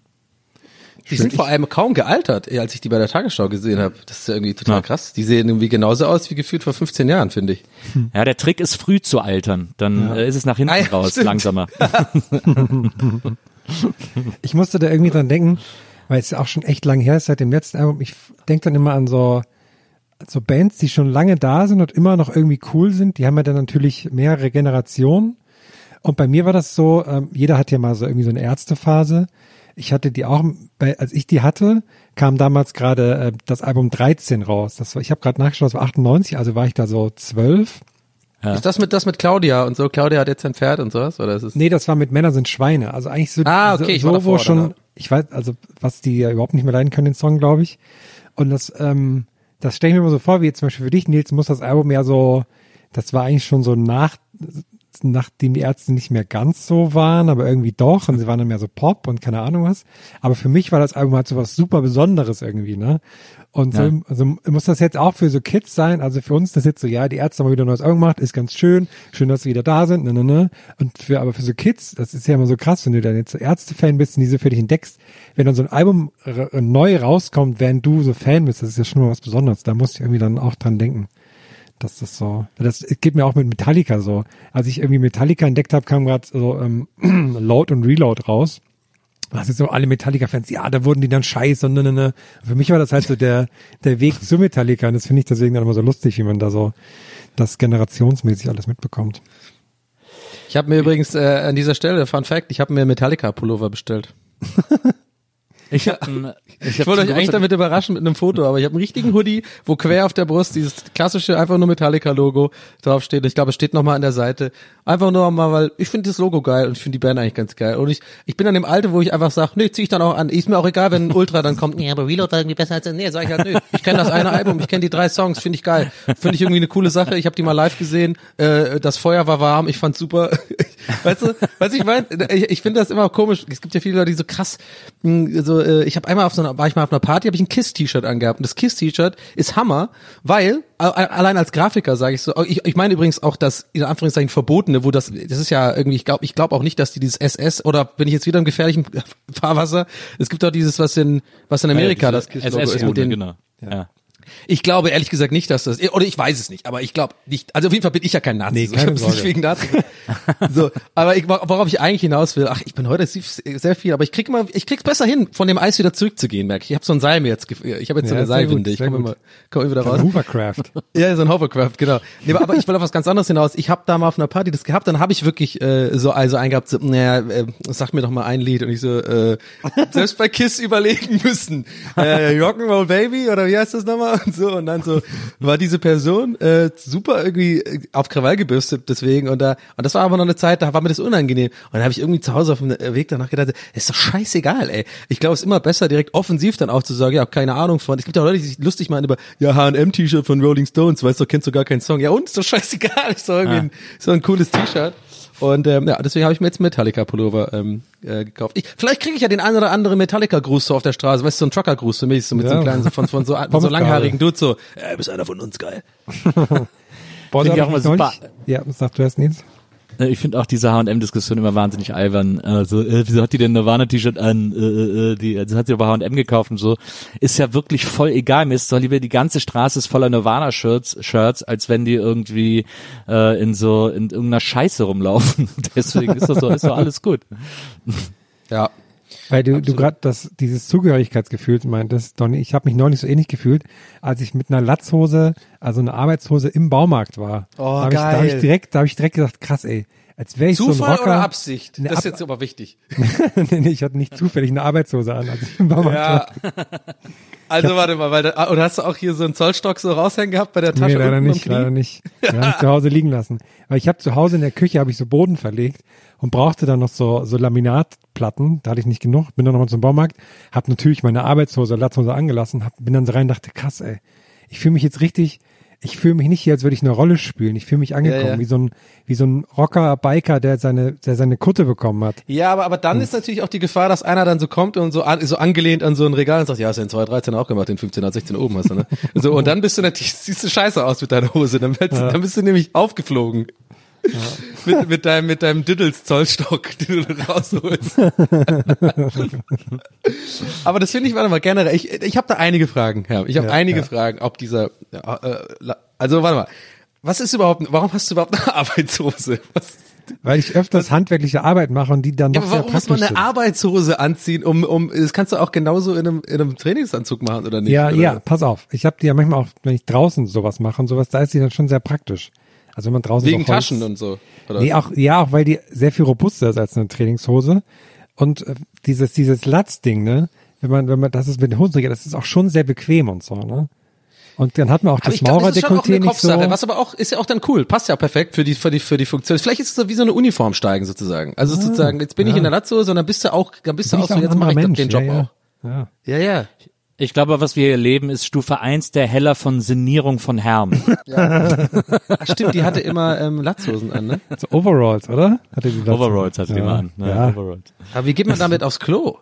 Die sind vor allem kaum gealtert, als ich die bei der Tagesschau gesehen habe. Das ist ja irgendwie total
Ja.
krass. Die sehen irgendwie genauso aus wie gefühlt vor 15 Jahren, finde ich.
Ja, der Trick ist früh zu altern, dann äh, ist es nach hinten
Ah ja,
raus
stimmt.
langsamer.
Ich musste da irgendwie dran denken, weil es ja auch schon echt lang her ist seit dem letzten Album. Ich denke dann immer an so, so Bands, die schon lange da sind und immer noch irgendwie cool sind. Die haben ja dann natürlich mehrere Generationen. Und bei mir war das so, ähm, jeder hat ja mal so irgendwie so eine Ärztephase. Ich hatte die auch, als ich die hatte, kam damals gerade äh, das Album 13 raus. Das war, ich habe gerade nachgeschaut, das war 98, also war ich da so 12.
Ist das mit das mit Claudia und so? Claudia hat jetzt ein Pferd und sowas? Oder ist es?
Nee, das war mit Männer sind Schweine. Also eigentlich so,
Ah, okay, ich
so,
war
so wo
davor,
schon,
ja.
ich weiß, also was die ja überhaupt nicht mehr leiden können, den Song, glaube ich. Und das, ähm, das stelle ich mir immer so vor, wie jetzt zum Beispiel für dich, Nils, muss das Album ja so, das war eigentlich schon so nach, nachdem die Ärzte nicht mehr ganz so waren, aber irgendwie doch und sie waren dann mehr so Pop und keine Ahnung was. Aber für mich war das Album halt so was super Besonderes irgendwie, ne? Und so,
Ja.
also muss das jetzt auch für so Kids sein, also für uns das jetzt so, ja, die Ärzte haben wieder ein neues Album gemacht, ist ganz schön, schön, dass sie wieder da sind, ne, ne, ne. Und für, aber für so Kids, das ist ja immer so krass, wenn du dann jetzt so Ärzte-Fan bist und diese für dich entdeckst, wenn dann so ein Album r- neu rauskommt, während du so Fan bist, das ist ja schon mal was Besonderes, da muss ich irgendwie dann auch dran denken. Das ist so, das geht mir auch mit Metallica so. Als ich irgendwie Metallica entdeckt habe, kam gerade so ähm, Load und Reload raus. Was ist so alle Metallica-Fans, ja, da wurden die dann scheiße und ne, ne, ne. Für mich war das halt so der, der Weg zu Metallica und das finde ich deswegen dann immer so lustig, wie man da so das generationsmäßig alles mitbekommt.
Ich habe mir übrigens äh, an dieser Stelle, Fun Fact, ich habe mir Metallica-Pullover bestellt.
Ich, hab ein,
Ich wollte euch eigentlich damit überraschen mit einem Foto, aber ich habe einen richtigen Hoodie, wo quer auf der Brust dieses klassische einfach nur Metallica-Logo draufsteht. Ich glaube, es steht nochmal an der Seite. Einfach nur mal, weil ich finde das Logo geil und ich finde die Band eigentlich ganz geil. Und ich, ich bin an dem Alter, wo ich einfach sage, nee, zieh ich dann auch an. Ist mir auch egal, wenn ein Ultra dann kommt, nee, aber Reload war irgendwie besser als, nee, sag ich halt, nö. Ich kenne das eine Album, ich kenne die drei Songs, finde ich geil. Finde ich irgendwie eine coole Sache. Ich habe die mal live gesehen, äh, das Feuer war warm, ich fand's super. weißt du, was ich meine? Ich, ich finde das immer komisch. Es gibt ja viele Leute, die so krass, mh, äh, ich habe einmal auf so einer, war ich mal auf einer Party, habe ich ein Kiss-T-Shirt angehabt. Und das Kiss-T-Shirt ist Hammer, weil, allein als Grafiker sage ich so, ich, ich meine übrigens auch das, in Anführungszeichen, Verbotene, wo das, das ist ja irgendwie, ich glaube ich glaub auch nicht, dass die dieses SS, oder bin ich jetzt wieder im gefährlichen Fahrwasser, es gibt auch dieses, was in, was in Amerika das Kiss-Logo ist, mit den,
genau. Ja.
Ich glaube ehrlich gesagt nicht, dass das, oder ich weiß es nicht, aber ich glaube nicht, also auf jeden Fall bin ich ja kein Nazi.
Nee,
so, ich hab's nicht
Sorge.
wegen Nazi. so, aber ich, worauf ich eigentlich hinaus will, ach, ich bin heute sehr viel, aber ich krieg immer, ich krieg's besser hin, von dem Eis wieder zurückzugehen, merke ich. Ich habe so ein Seil mir jetzt, gef- ich habe jetzt so
Ja,
eine
sehr
Seilwinde, ich komme immer, komm immer wieder raus.
Hoovercraft.
Ja, so ein Hovercraft, genau. Nee, aber, aber ich will auf was ganz anderes hinaus. Ich habe da mal auf einer Party das gehabt, dann habe ich wirklich äh, so also eingehabt, so, naja, äh, sag mir doch mal ein Lied und ich so äh, selbst bei Kiss überlegen müssen. Äh, Rock'n'Roll Baby oder wie heißt das nochmal und so und dann so war diese Person äh, super irgendwie äh, auf Krawall gebürstet deswegen und da und das war aber noch eine Zeit, da war mir das unangenehm und dann habe ich irgendwie zu Hause auf dem Weg danach gedacht, ist doch scheißegal, ey. Ich glaube, es ist immer besser direkt offensiv dann auch zu sagen, ja, keine Ahnung von. Es gibt ja Leute, die sich lustig machen über ja H&M T-Shirt von Rolling Stones, weißt du, kennst du gar keinen Song. Ja, und ist doch scheißegal, ist doch irgendwie ein, so ein cooles T-Shirt. Und ähm, ja, deswegen habe ich mir jetzt Metallica Pullover ähm, äh, gekauft. Ich, vielleicht kriege ich ja den einen oder anderen Metallica Gruß so auf der Straße, weißt du, so ein Trucker Gruß für mich, so mit so einem
Ja.
kleinen so von von so, von so langhaarigen Dude so, äh, bist einer von uns geil.
Boah,
ich auch immer
neulich- Ja, sag du erst Nils.
Äh, Ich finde auch diese H&M-Diskussion immer wahnsinnig albern. Also, äh, wieso hat die denn Nirvana-T-Shirt an? Äh, äh, äh, die, also hat sie aber H&M gekauft und so. Ist ja wirklich voll egal. Mir ist doch lieber die ganze Straße ist voller Nirvana-Shirts, Shirts, als wenn die irgendwie äh, in so in irgendeiner Scheiße rumlaufen. Deswegen ist das so, ist doch alles gut.
Ja.
Weil du, du gerade das, dieses Zugehörigkeitsgefühl meintest, Donny, ich habe mich neulich so ähnlich gefühlt, als ich mit einer Latzhose, also eine Arbeitshose im Baumarkt war.
Oh,
da hab Ich, da habe
geil.
ich direkt, da habe ich direkt gedacht, krass, ey, als wäre ich so ein
Zufall
Rocker.
oder Absicht?
Ne,
Das ist jetzt aber wichtig.
nee, nee, ich hatte nicht zufällig eine Arbeitshose an, als ich im Baumarkt
Ja.
war.
Also warte mal, weil da, oder hast du auch hier so einen Zollstock so raushängen gehabt bei der Tasche?
Nee, leider nicht, leider nicht. Habe ich zu Hause liegen lassen. Weil ich habe zu Hause in der Küche habe ich so Boden verlegt und brauchte dann noch so so Laminatplatten. Da hatte ich nicht genug. Bin dann nochmal zum Baumarkt, habe natürlich meine Arbeitshose, Latzhose angelassen, hab, bin dann so rein und dachte, krass, ey, ich fühle mich jetzt richtig. Ich fühle mich nicht hier, als würde ich eine Rolle spielen. Ich fühle mich angekommen,
Ja, ja.
wie so ein wie so ein Rocker, Biker, der seine der seine Kutte bekommen hat.
Ja, aber, aber dann ist natürlich auch die Gefahr, dass einer dann so kommt und so, an, so angelehnt an so ein Regal und sagt, ja, hast du den 213 auch gemacht, den 15 16 oben hast du, ne? So, und dann bist du natürlich, siehst du scheiße aus mit deiner Hose, dann, bist, dann bist du nämlich aufgeflogen. Mit, mit deinem, mit deinem Diddles Zollstock, den du rausholst. aber das finde ich, warte mal, generell, ich, ich habe da einige Fragen, Herr. Ich habe
Ja,
einige
ja.
Fragen, ob dieser, äh, äh, also warte mal, was ist überhaupt, warum hast du überhaupt eine Arbeitshose? Was,
Weil ich öfters handwerkliche Arbeit mache und die dann
ja,
noch
aber
sehr
warum muss man eine
sind.
Arbeitshose anziehen, um, um, das kannst du auch genauso in einem, in einem Trainingsanzug machen, oder nicht?
Ja,
oder?
ja, pass auf. Ich habe die ja manchmal auch, wenn ich draußen sowas mache und sowas, da ist die dann schon sehr praktisch. Also wenn man draußen
Wegen Taschen und so. Oder?
Nee, auch, ja, auch weil die sehr viel robuster ist als eine Trainingshose. Und äh, dieses, dieses Latzding, ne, wenn man, wenn man, das ist mit den Hosenträger, das ist auch schon sehr bequem und so, ne? Und dann hat man auch
aber
das Maurerdekolleté nicht so.
Was aber auch, ist ja auch dann cool, passt ja auch perfekt für die, für die, für die Funktion. Vielleicht ist es so wie so eine Uniform steigen sozusagen. Also sozusagen, jetzt bin ich in der Latzhose und dann bist du auch, dann bist du auch so, jetzt mache ich doch den Job
ja, ja.
auch.
Ja.
Ja, ja.
Ich glaube, was wir hier erleben, ist Stufe 1 der Heller von Sinnierung von Herm.
Ach, stimmt, die hatte immer ähm, Latzhosen an, ne?
So Overalls, oder? Hatte die Latze.
Overalls hatte
ja.
die mal an. Ne?
Ja.
Overalls.
Aber wie geht man damit aufs Klo?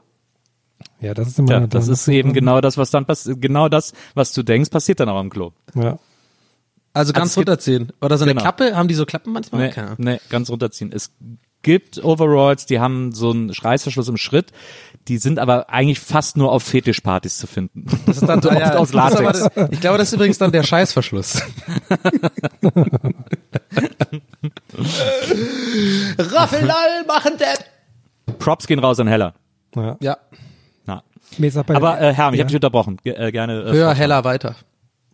ja, das ist immer.
Ja, das ist eben genau das, was dann passiert. Genau das, was du denkst, passiert dann auch am Klo.
Ja.
Also ganz
gibt-
runterziehen. Oder so eine
Genau.
Klappe? Haben die so Klappen manchmal?
Nee,
Keine Ahnung.
nee, ganz runterziehen. Es gibt Overalls, die haben so einen Reißverschluss im Schritt. Die sind aber eigentlich fast nur auf Fetischpartys zu finden.
Das ist dann
so oft
ja,
aus Latex.
das- Ich glaube, das ist übrigens dann der Scheißverschluss. Raffelall machen das.
Props gehen raus an Heller.
Ja.
Ja.
Na. Aber äh, Herr, ich
ja.
habe dich unterbrochen. Ge äh, gerne. Äh,
Höher, heller, weiter.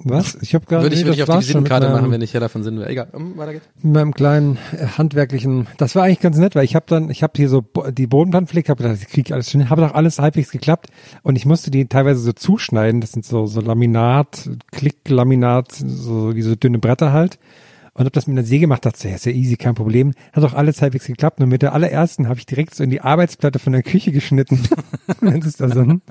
Was? Ich habe gerade
Würde ich,
nee,
würde ich
das
auf die Visitenkarte
meinem-
machen, wenn ich heller von Sinn wäre. Egal. Hm, weiter geht's.
mit meinem kleinen äh, handwerklichen, das war eigentlich ganz nett, weil ich habe dann, ich habe hier so die Bodenplanpflege, habe gedacht, ich kriege alles schon, habe doch alles halbwegs geklappt und ich musste die teilweise so zuschneiden, das sind so so Laminat, Klicklaminat, so wie so dünne Bretter halt und habe das mit einer Säge gemacht, dachte, ja, ist ja easy, kein Problem, hat doch alles halbwegs geklappt und mit der allerersten habe ich direkt so in die Arbeitsplatte von der Küche geschnitten. Jetzt ist da so ein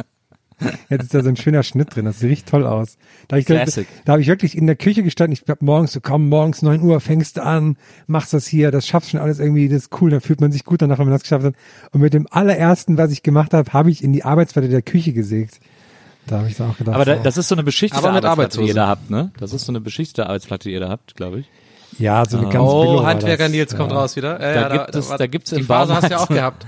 Jetzt ist da so ein schöner Schnitt drin, das sieht richtig toll aus. Da habe ich,
Classic.
da habe ich wirklich in der Küche gestanden, ich hab morgens so, komm, morgens neun Uhr fängst du an, machst das hier, das schaffst schon alles irgendwie, das ist cool, dann fühlt man sich gut danach, wenn man das geschafft hat. Und mit dem allerersten, was ich gemacht habe, habe ich in die Arbeitsplatte der Küche gesägt. Da habe ich auch gedacht.
Aber da, das ist so eine beschichtete Arbeitsplatte, die ihr da habt, ne? Das ist so eine beschichtete Arbeitsplatte, die ihr da habt, glaube ich.
ja, so eine ganz
Oh, Handwerker. Nils kommt
ja.
raus wieder. Äh,
Da
ja,
gibt es-
war-
da gibt's
Die Phase hast du ja auch gehabt.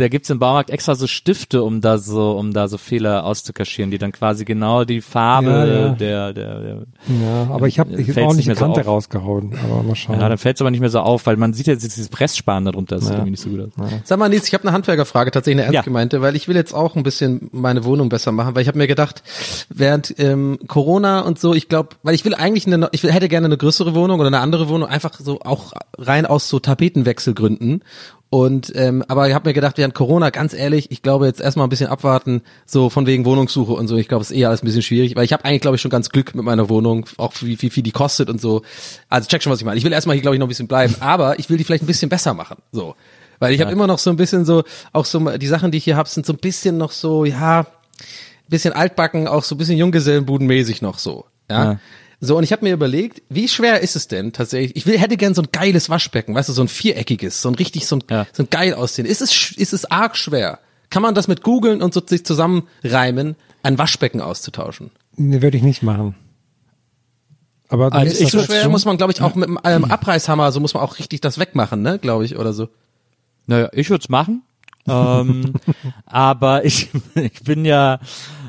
Da gibt's im Baumarkt extra so Stifte, um da so, um da so Fehler auszukaschieren, die dann quasi genau die Farbe
Ja, ja.
der, der, der
Ja, aber ich habe ich
Fällt's
hab ordentlich
nicht mehr so
Kante
auf.
rausgehauen. Aber mal schauen.
ja, dann fällt's aber nicht mehr so auf, weil man sieht jetzt dieses Presssparen darunter, das sieht irgendwie nicht so gut aus.
Sag mal, Nils, ich habe eine Handwerkerfrage, tatsächlich eine ernst
Ja.
gemeinte, weil ich will jetzt auch ein bisschen meine Wohnung besser machen, weil ich habe mir gedacht, während ähm, Corona und so, ich glaube, weil ich will eigentlich eine, ich will, hätte gerne eine größere Wohnung oder eine andere Wohnung, einfach so auch rein aus so Tapetenwechselgründen. Und ähm, aber ich habe mir gedacht, während Corona, ganz ehrlich, ich glaube jetzt erstmal ein bisschen abwarten, so von wegen Wohnungssuche und so. Ich glaube, es ist eher alles ein bisschen schwierig, weil ich habe eigentlich, glaube ich, schon ganz Glück mit meiner Wohnung, auch wie, wie viel die kostet und so. Also check schon, was ich meine. Ich will erstmal hier, glaube ich, noch ein bisschen bleiben, aber ich will die vielleicht ein bisschen besser machen. So. Weil ich habe immer noch so ein bisschen so, auch so die Sachen, die ich hier habe, sind so ein bisschen noch so, ja, bisschen altbacken, auch so ein bisschen Junggesellenbudenmäßig noch so. Ja.
Ja.
So, und ich habe mir überlegt, wie schwer ist es denn tatsächlich? Ich will, hätte gern so ein geiles Waschbecken, weißt du, so ein viereckiges, so ein richtig, so ein,
Ja.
so ein geil aussehen. Ist es, ist es arg schwer? Kann man das mit googeln und so sich zusammenreimen, ein Waschbecken auszutauschen?
Nee, würde ich nicht machen. Aber
Also
musst
ich
Ist so schwer, muss man, glaube ich, auch mit einem ähm, Abreißhammer, so muss man auch richtig das wegmachen, ne, glaube ich, oder so.
Naja, ich würde es machen. ähm, aber ich, ich bin ja,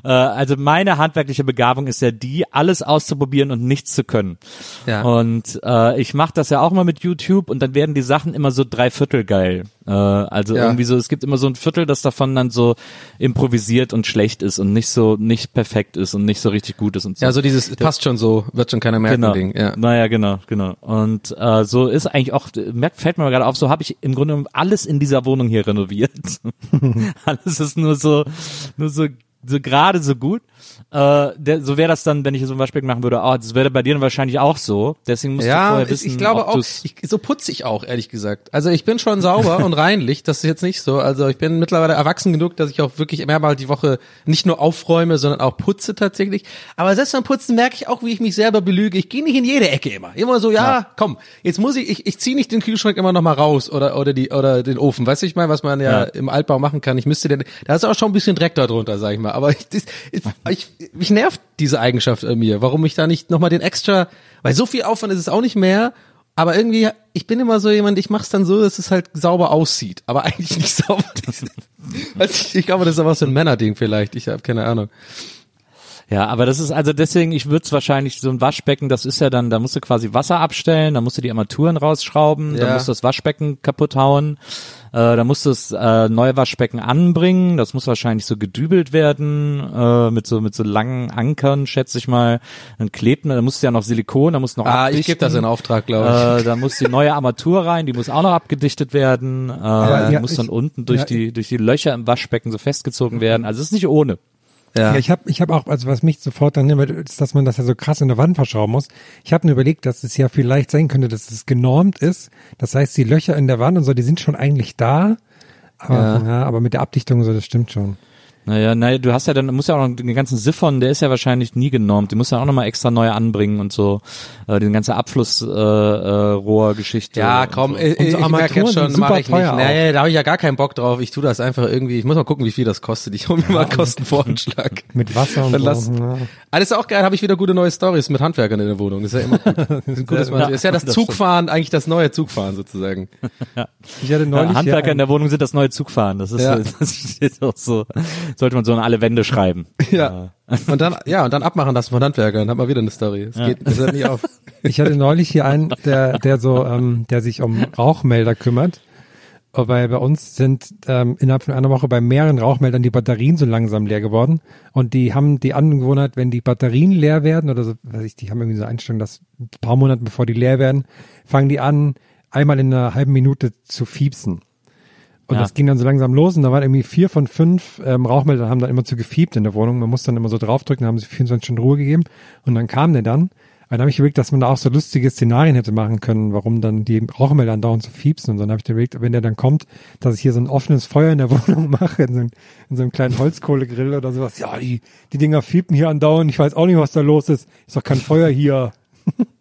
äh, also meine handwerkliche Begabung ist ja die, alles auszuprobieren und nichts zu können.
Ja.
Und äh, ich mache das ja auch mal mit YouTube und dann werden die Sachen immer so dreiviertel geil. Äh, also
Ja.
irgendwie so, es gibt immer so ein Viertel, das davon dann so improvisiert und schlecht ist und nicht so, nicht perfekt ist und nicht so richtig gut ist und so.
Ja, so dieses, passt schon so, wird schon keiner merken,
Genau.
Ding, ja.
Naja, genau, genau. Und äh, so ist eigentlich auch, merkt, fällt mir mal gerade auf, so habe ich im Grunde genommen alles in dieser Wohnung hier renoviert. alles ist nur so, nur so, so gerade so gut. Äh, der, so wäre das dann, wenn ich so ein Waschbecken machen würde. Oh, das wäre bei dir dann wahrscheinlich auch so. Deswegen musst du
Ja,
vorher
ich,
wissen,
ich glaube
ob
auch, ich, so putze ich auch, ehrlich gesagt. Also ich bin schon sauber und reinlich, das ist jetzt nicht so. Also ich bin mittlerweile erwachsen genug, dass ich auch wirklich mehrmal die Woche nicht nur aufräume, sondern auch putze tatsächlich. Aber selbst beim Putzen merke ich auch, wie ich mich selber belüge. Ich gehe nicht in jede Ecke immer. Immer so, ja, komm, jetzt muss ich, ich, ich ziehe nicht den Kühlschrank immer noch mal raus oder, oder die, oder den Ofen. Weißt du, ich meine, was man ja,
Ja.
im Altbau machen kann. Ich müsste den, da ist auch schon ein bisschen Dreck da drunter, sag ich mal. Aber ich, das, ich, ich, mich nervt diese Eigenschaft an mir. Warum ich da nicht nochmal den extra, weil so viel Aufwand ist es auch nicht mehr, aber irgendwie, ich bin immer so jemand, ich mach's dann so, dass es halt sauber aussieht, aber eigentlich nicht sauber. Also ich, ich glaube, das ist aber so ein Männerding vielleicht, ich habe keine Ahnung.
Ja, aber das ist also deswegen, ich würde es wahrscheinlich so ein Waschbecken, das ist ja dann, da musst du quasi Wasser abstellen, da musst du die Armaturen rausschrauben,
Ja.
dann musst du das Waschbecken kaputt hauen, äh, da musst du das äh, neue Waschbecken anbringen, das muss wahrscheinlich so gedübelt werden, äh, mit so mit so langen Ankern, schätze ich mal, dann klebt, da musst du ja noch Silikon, da musst du noch
Ah, ich
abdichten.
gebe das in Auftrag, glaube ich.
Äh, da muss die neue Armatur rein, die muss auch noch abgedichtet werden. Äh,
ja,
muss
ich-
dann unten durch
ja,
die durch die Löcher im Waschbecken so festgezogen werden. Also es ist nicht ohne.
Ja, ich habe ich hab auch, also was mich sofort dann nimmt, ist, dass man das ja so krass in der Wand verschrauben muss. Ich habe mir überlegt, dass es ja vielleicht sein könnte, dass es genormt ist. Das heißt, die Löcher in der Wand und so, die sind schon eigentlich da. Aber,
Ja.
ja. aber mit der Abdichtung und so, das stimmt schon.
Naja, naja, du hast ja dann, musst ja auch noch den ganzen Siphon, der ist ja wahrscheinlich nie genormt. Den musst du ja auch nochmal extra neu anbringen und so. Äh, den ganze Abflussrohrgeschichte. Äh, Rohrgeschichte
Ja,
und
komm,
so.
ich,
Und
ich
so
merke
Armaturen
jetzt schon, mache ich nicht. Nee, da habe ich ja gar keinen Bock drauf. Ich tu das einfach irgendwie. Ich muss mal gucken, wie viel das kostet. Ich hole mir mal einen Kostenvoranschlag.
Mit Wasser und
Dann
so.
lass,
ja.
Alles ist auch geil, habe ich wieder gute neue Stories mit Handwerkern in der Wohnung. Das ist ja immer gut. Das ist, ein gutes
Ja,
Mal. ist ja das
das
Zugfahren, eigentlich das neue Zugfahren sozusagen.
Ich hatte neulich
Ja, Handwerker in der Wohnung sind das neue Zugfahren. Das ist,
Ja.
das steht auch so, sollte man so an alle Wände schreiben.
Ja. Und dann, ja, und dann abmachen lassen von Handwerkern, dann hat man wieder eine Story. Es geht, es hört nicht auf.
Ich hatte neulich hier einen, der, der so, ähm, der sich um Rauchmelder kümmert. weil bei uns sind ähm, innerhalb von einer Woche bei mehreren Rauchmeldern die Batterien so langsam leer geworden. Und die haben die Angewohnheit, wenn die Batterien leer werden, oder so, weiß ich, die haben irgendwie so eine Einstellung, dass ein paar Monate bevor die leer werden, fangen die an, einmal in einer halben Minute zu fiepsen. Und
Ja.
das ging dann so langsam los und da waren irgendwie vier von fünf ähm, Rauchmelder haben dann immer zu gefiebt in der Wohnung. Man muss dann immer so draufdrücken, haben sie 24 Stunden Ruhe gegeben und dann kam der dann. Und dann habe ich überlegt, dass man da auch so lustige Szenarien hätte machen können, warum dann die Rauchmelder andauernd so fiepsen. Und dann habe ich überlegt, wenn der dann kommt, dass ich hier so ein offenes Feuer in der Wohnung mache, in so, einem- in so einem kleinen Holzkohlegrill oder sowas. Ja, die, die Dinger fiepen hier andauernd. Ich weiß auch nicht, was da los ist. Ist doch kein Feuer hier.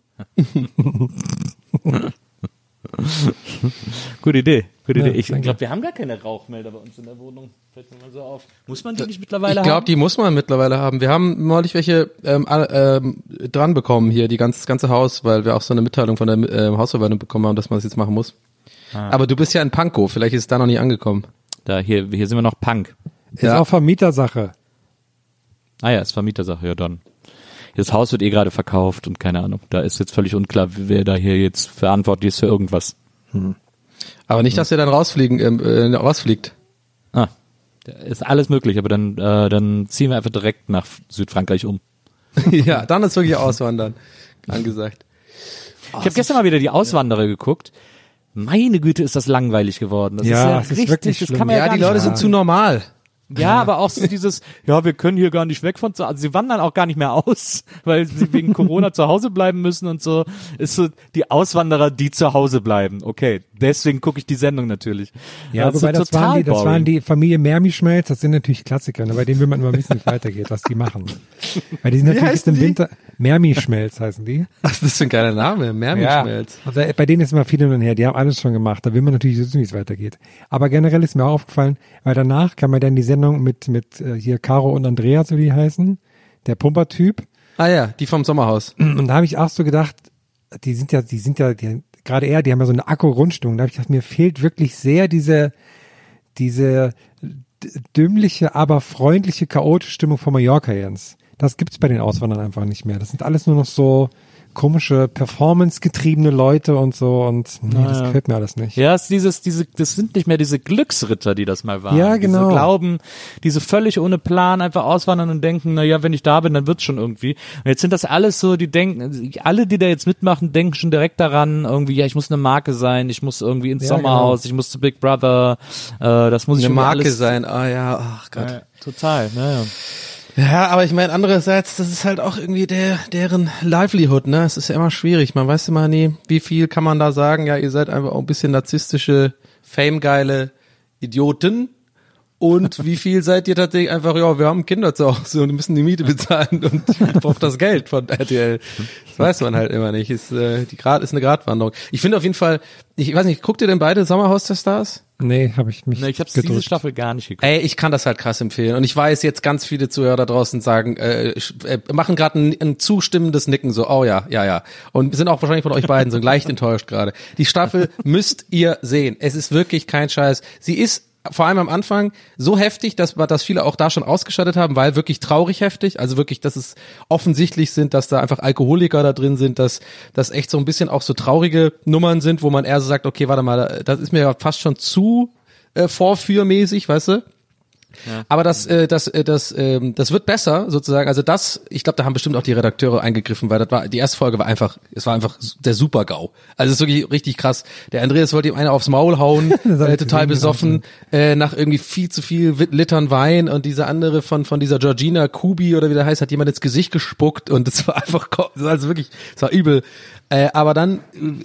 Gute Idee. Gute
Ja,
Idee. Ich glaube, wir haben gar keine Rauchmelder bei uns in der Wohnung. Fällt mir mal so auf. Muss man die nicht mittlerweile
Ich glaube,
haben?
die muss man mittlerweile haben. Wir haben neulich welche ähm, ähm, dran bekommen hier, die ganz, das ganze Haus, weil wir auch so eine Mitteilung von der ähm, Hausverwaltung bekommen haben, dass man das jetzt machen muss.
Ah.
Aber du bist ja in Pankow, vielleicht ist es da noch nicht angekommen.
Da, hier, hier sind wir noch Punk.
Ist
Ja.
auch Vermietersache.
Ah ja, ist Vermietersache, ja dann. Das Haus wird eh gerade verkauft und keine Ahnung. Da ist jetzt völlig unklar, wer da hier jetzt verantwortlich ist für irgendwas.
Aber nicht, dass ihr dann rausfliegen, ähm, äh, rausfliegt.
Ah, ist alles möglich, aber dann, äh, dann ziehen wir einfach direkt nach Südfrankreich um.
ja, dann ist wirklich Auswandern angesagt.
ich habe gestern mal wieder die Auswanderer geguckt. Meine Güte, ist das langweilig geworden. Das
Ja,
ist ja
ist
richtig,
wirklich
das kann man ja,
Ja,
gar
die
nicht
Leute sind zu normal.
Ja, aber auch so dieses, ja, wir können hier gar nicht weg von zu Also sie wandern auch gar nicht mehr aus, weil sie wegen Corona zu Hause bleiben müssen und so. Ist so die Auswanderer, die zu Hause bleiben. Okay, deswegen gucke ich die Sendung natürlich.
Ja,
ist
wobei das waren, die, das waren die Familie Mermischmelz, das sind natürlich Klassiker, ne? bei denen will man immer wissen, wie es weitergeht, was die machen. Weil die sind natürlich im? Winter, Mermischmelz heißen die.
Was ist das für ein geiler Name? Mermischmelz.
Und da, bei denen ist immer viel hin und her, die haben alles schon gemacht, da will man natürlich wissen, wie es weitergeht. Aber generell ist mir auch aufgefallen, weil danach kam ja dann die Sendung mit, mit äh, hier Caro und Andreas, wie die heißen, der Pumpertyp.
Ah ja, die vom Sommerhaus.
Und da habe ich auch so gedacht, die sind ja, die sind ja, die, gerade er, die haben ja so eine Akku-Rundstimmung. Da habe ich gedacht, mir fehlt wirklich sehr diese, diese dümmliche, aber freundliche, chaotische Stimmung von Mallorca Jens. Das gibt's bei den Auswandern einfach nicht mehr. Das sind alles nur noch so komische, performance-getriebene Leute und so und nee, das
Naja.
gefällt mir alles nicht.
Ja, es ist dieses, diese, das sind nicht mehr diese Glücksritter, die das mal waren.
Ja, genau.
Diese glauben, diese völlig ohne Plan einfach auswandern und denken, na ja, wenn ich da bin, dann wird's schon irgendwie. Und jetzt sind das alles so, die denken, alle, die da jetzt mitmachen, denken schon direkt daran, irgendwie, ja, ich muss eine Marke sein, ich muss irgendwie ins
Ja,
Sommerhaus, ich muss zu Big Brother, äh, das muss ich
Eine Marke
alles,
sein. Ah ja, ach Gott.
Ja, total, naja.
Ja, aber ich meine, andererseits, das ist halt auch irgendwie der, deren Livelihood, ne? Es ist ja immer schwierig. Man weiß immer nie, wie viel kann man da sagen. Ja, ihr seid einfach auch ein bisschen narzisstische, famegeile Idioten. Und wie viel seid ihr tatsächlich einfach, ja, wir haben Kinder zu Hause und müssen die Miete bezahlen und ich brauche das Geld von RTL. Das weiß man halt immer nicht. Ist, äh, die Grad, ist eine Gratwanderung. Ich finde auf jeden Fall, ich weiß nicht, guckt ihr denn beide Sommerhaus der Stars?
Nee, habe ich mich
Nee, ich habe diese. Staffel gar nicht geguckt.
Ey, ich kann das halt krass empfehlen. Und ich weiß jetzt ganz viele Zuhörer da draußen sagen, äh, äh, machen gerade ein, ein zustimmendes Nicken, so, oh ja, ja, ja. Und sind auch wahrscheinlich von euch beiden so leicht enttäuscht gerade. Die Staffel müsst ihr sehen. Es ist wirklich kein Scheiß. Sie ist vor allem am Anfang so heftig, dass, dass viele auch da schon ausgeschaltet haben, weil wirklich traurig heftig. Also wirklich, dass es offensichtlich sind, dass da einfach Alkoholiker da drin sind, dass das echt so ein bisschen auch so traurige Nummern sind, wo man eher so sagt, okay, warte mal, das ist mir ja fast schon zu äh, vorführmäßig, weißt du? Aber das, äh, das, äh, das, ähm, das wird besser sozusagen. Also das, ich glaube, da haben bestimmt auch die Redakteure eingegriffen, weil das war die erste Folge war einfach, es war einfach der Super-GAU. Also es ist wirklich richtig krass. Der Andreas wollte ihm einer aufs Maul hauen, äh, total besoffen, äh, nach irgendwie viel zu viel Litern Wein und diese andere von von dieser Georgina Kubi oder wie der heißt, hat jemand ins Gesicht gespuckt und es war einfach, ko- das war also wirklich, es war übel. Äh, aber dann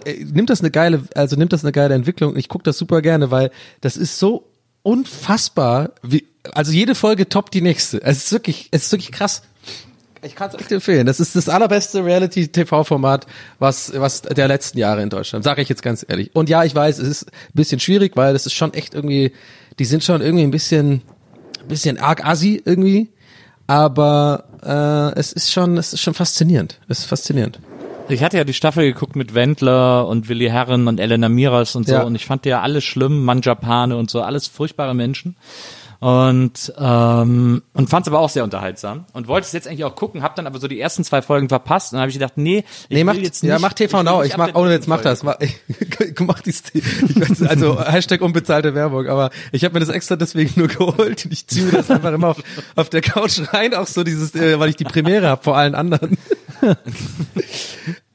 äh, nimmt das eine geile, also nimmt das eine geile Entwicklung. Ich gucke das super gerne, weil das ist so unfassbar, wie, also jede Folge toppt die nächste. Es ist wirklich, es ist wirklich krass. Ich kann es echt empfehlen. Das ist das allerbeste Reality-TV-Format, was, was der letzten Jahre in Deutschland. Sage ich jetzt ganz ehrlich. Und ja, ich weiß, es ist ein bisschen schwierig, weil das ist schon echt irgendwie, die sind schon irgendwie ein bisschen, ein bisschen arg assi irgendwie. Aber äh, es ist schon, es ist schon faszinierend. Es ist faszinierend.
Ich hatte ja die Staffel geguckt mit Wendler und Willi Herren und Elena Miras und so
Ja.
und ich fand die ja alle schlimm, Manjapane und so, alles furchtbare Menschen. und ähm, und fand es aber auch sehr unterhaltsam und wollte es jetzt eigentlich auch gucken, habe dann aber so die ersten zwei Folgen verpasst und dann habe ich gedacht, nee, ich
Nee, mach,
jetzt nicht,
ja, mach TV
will
Now. Ich mach,
dritten
jetzt mach das. Mach, ich, mach dies, ich also Hashtag unbezahlte Werbung, aber ich habe mir das extra deswegen nur geholt und ich ziehe mir das einfach immer auf, auf der Couch rein, auch so dieses, äh, weil ich die Premiere habe vor allen anderen.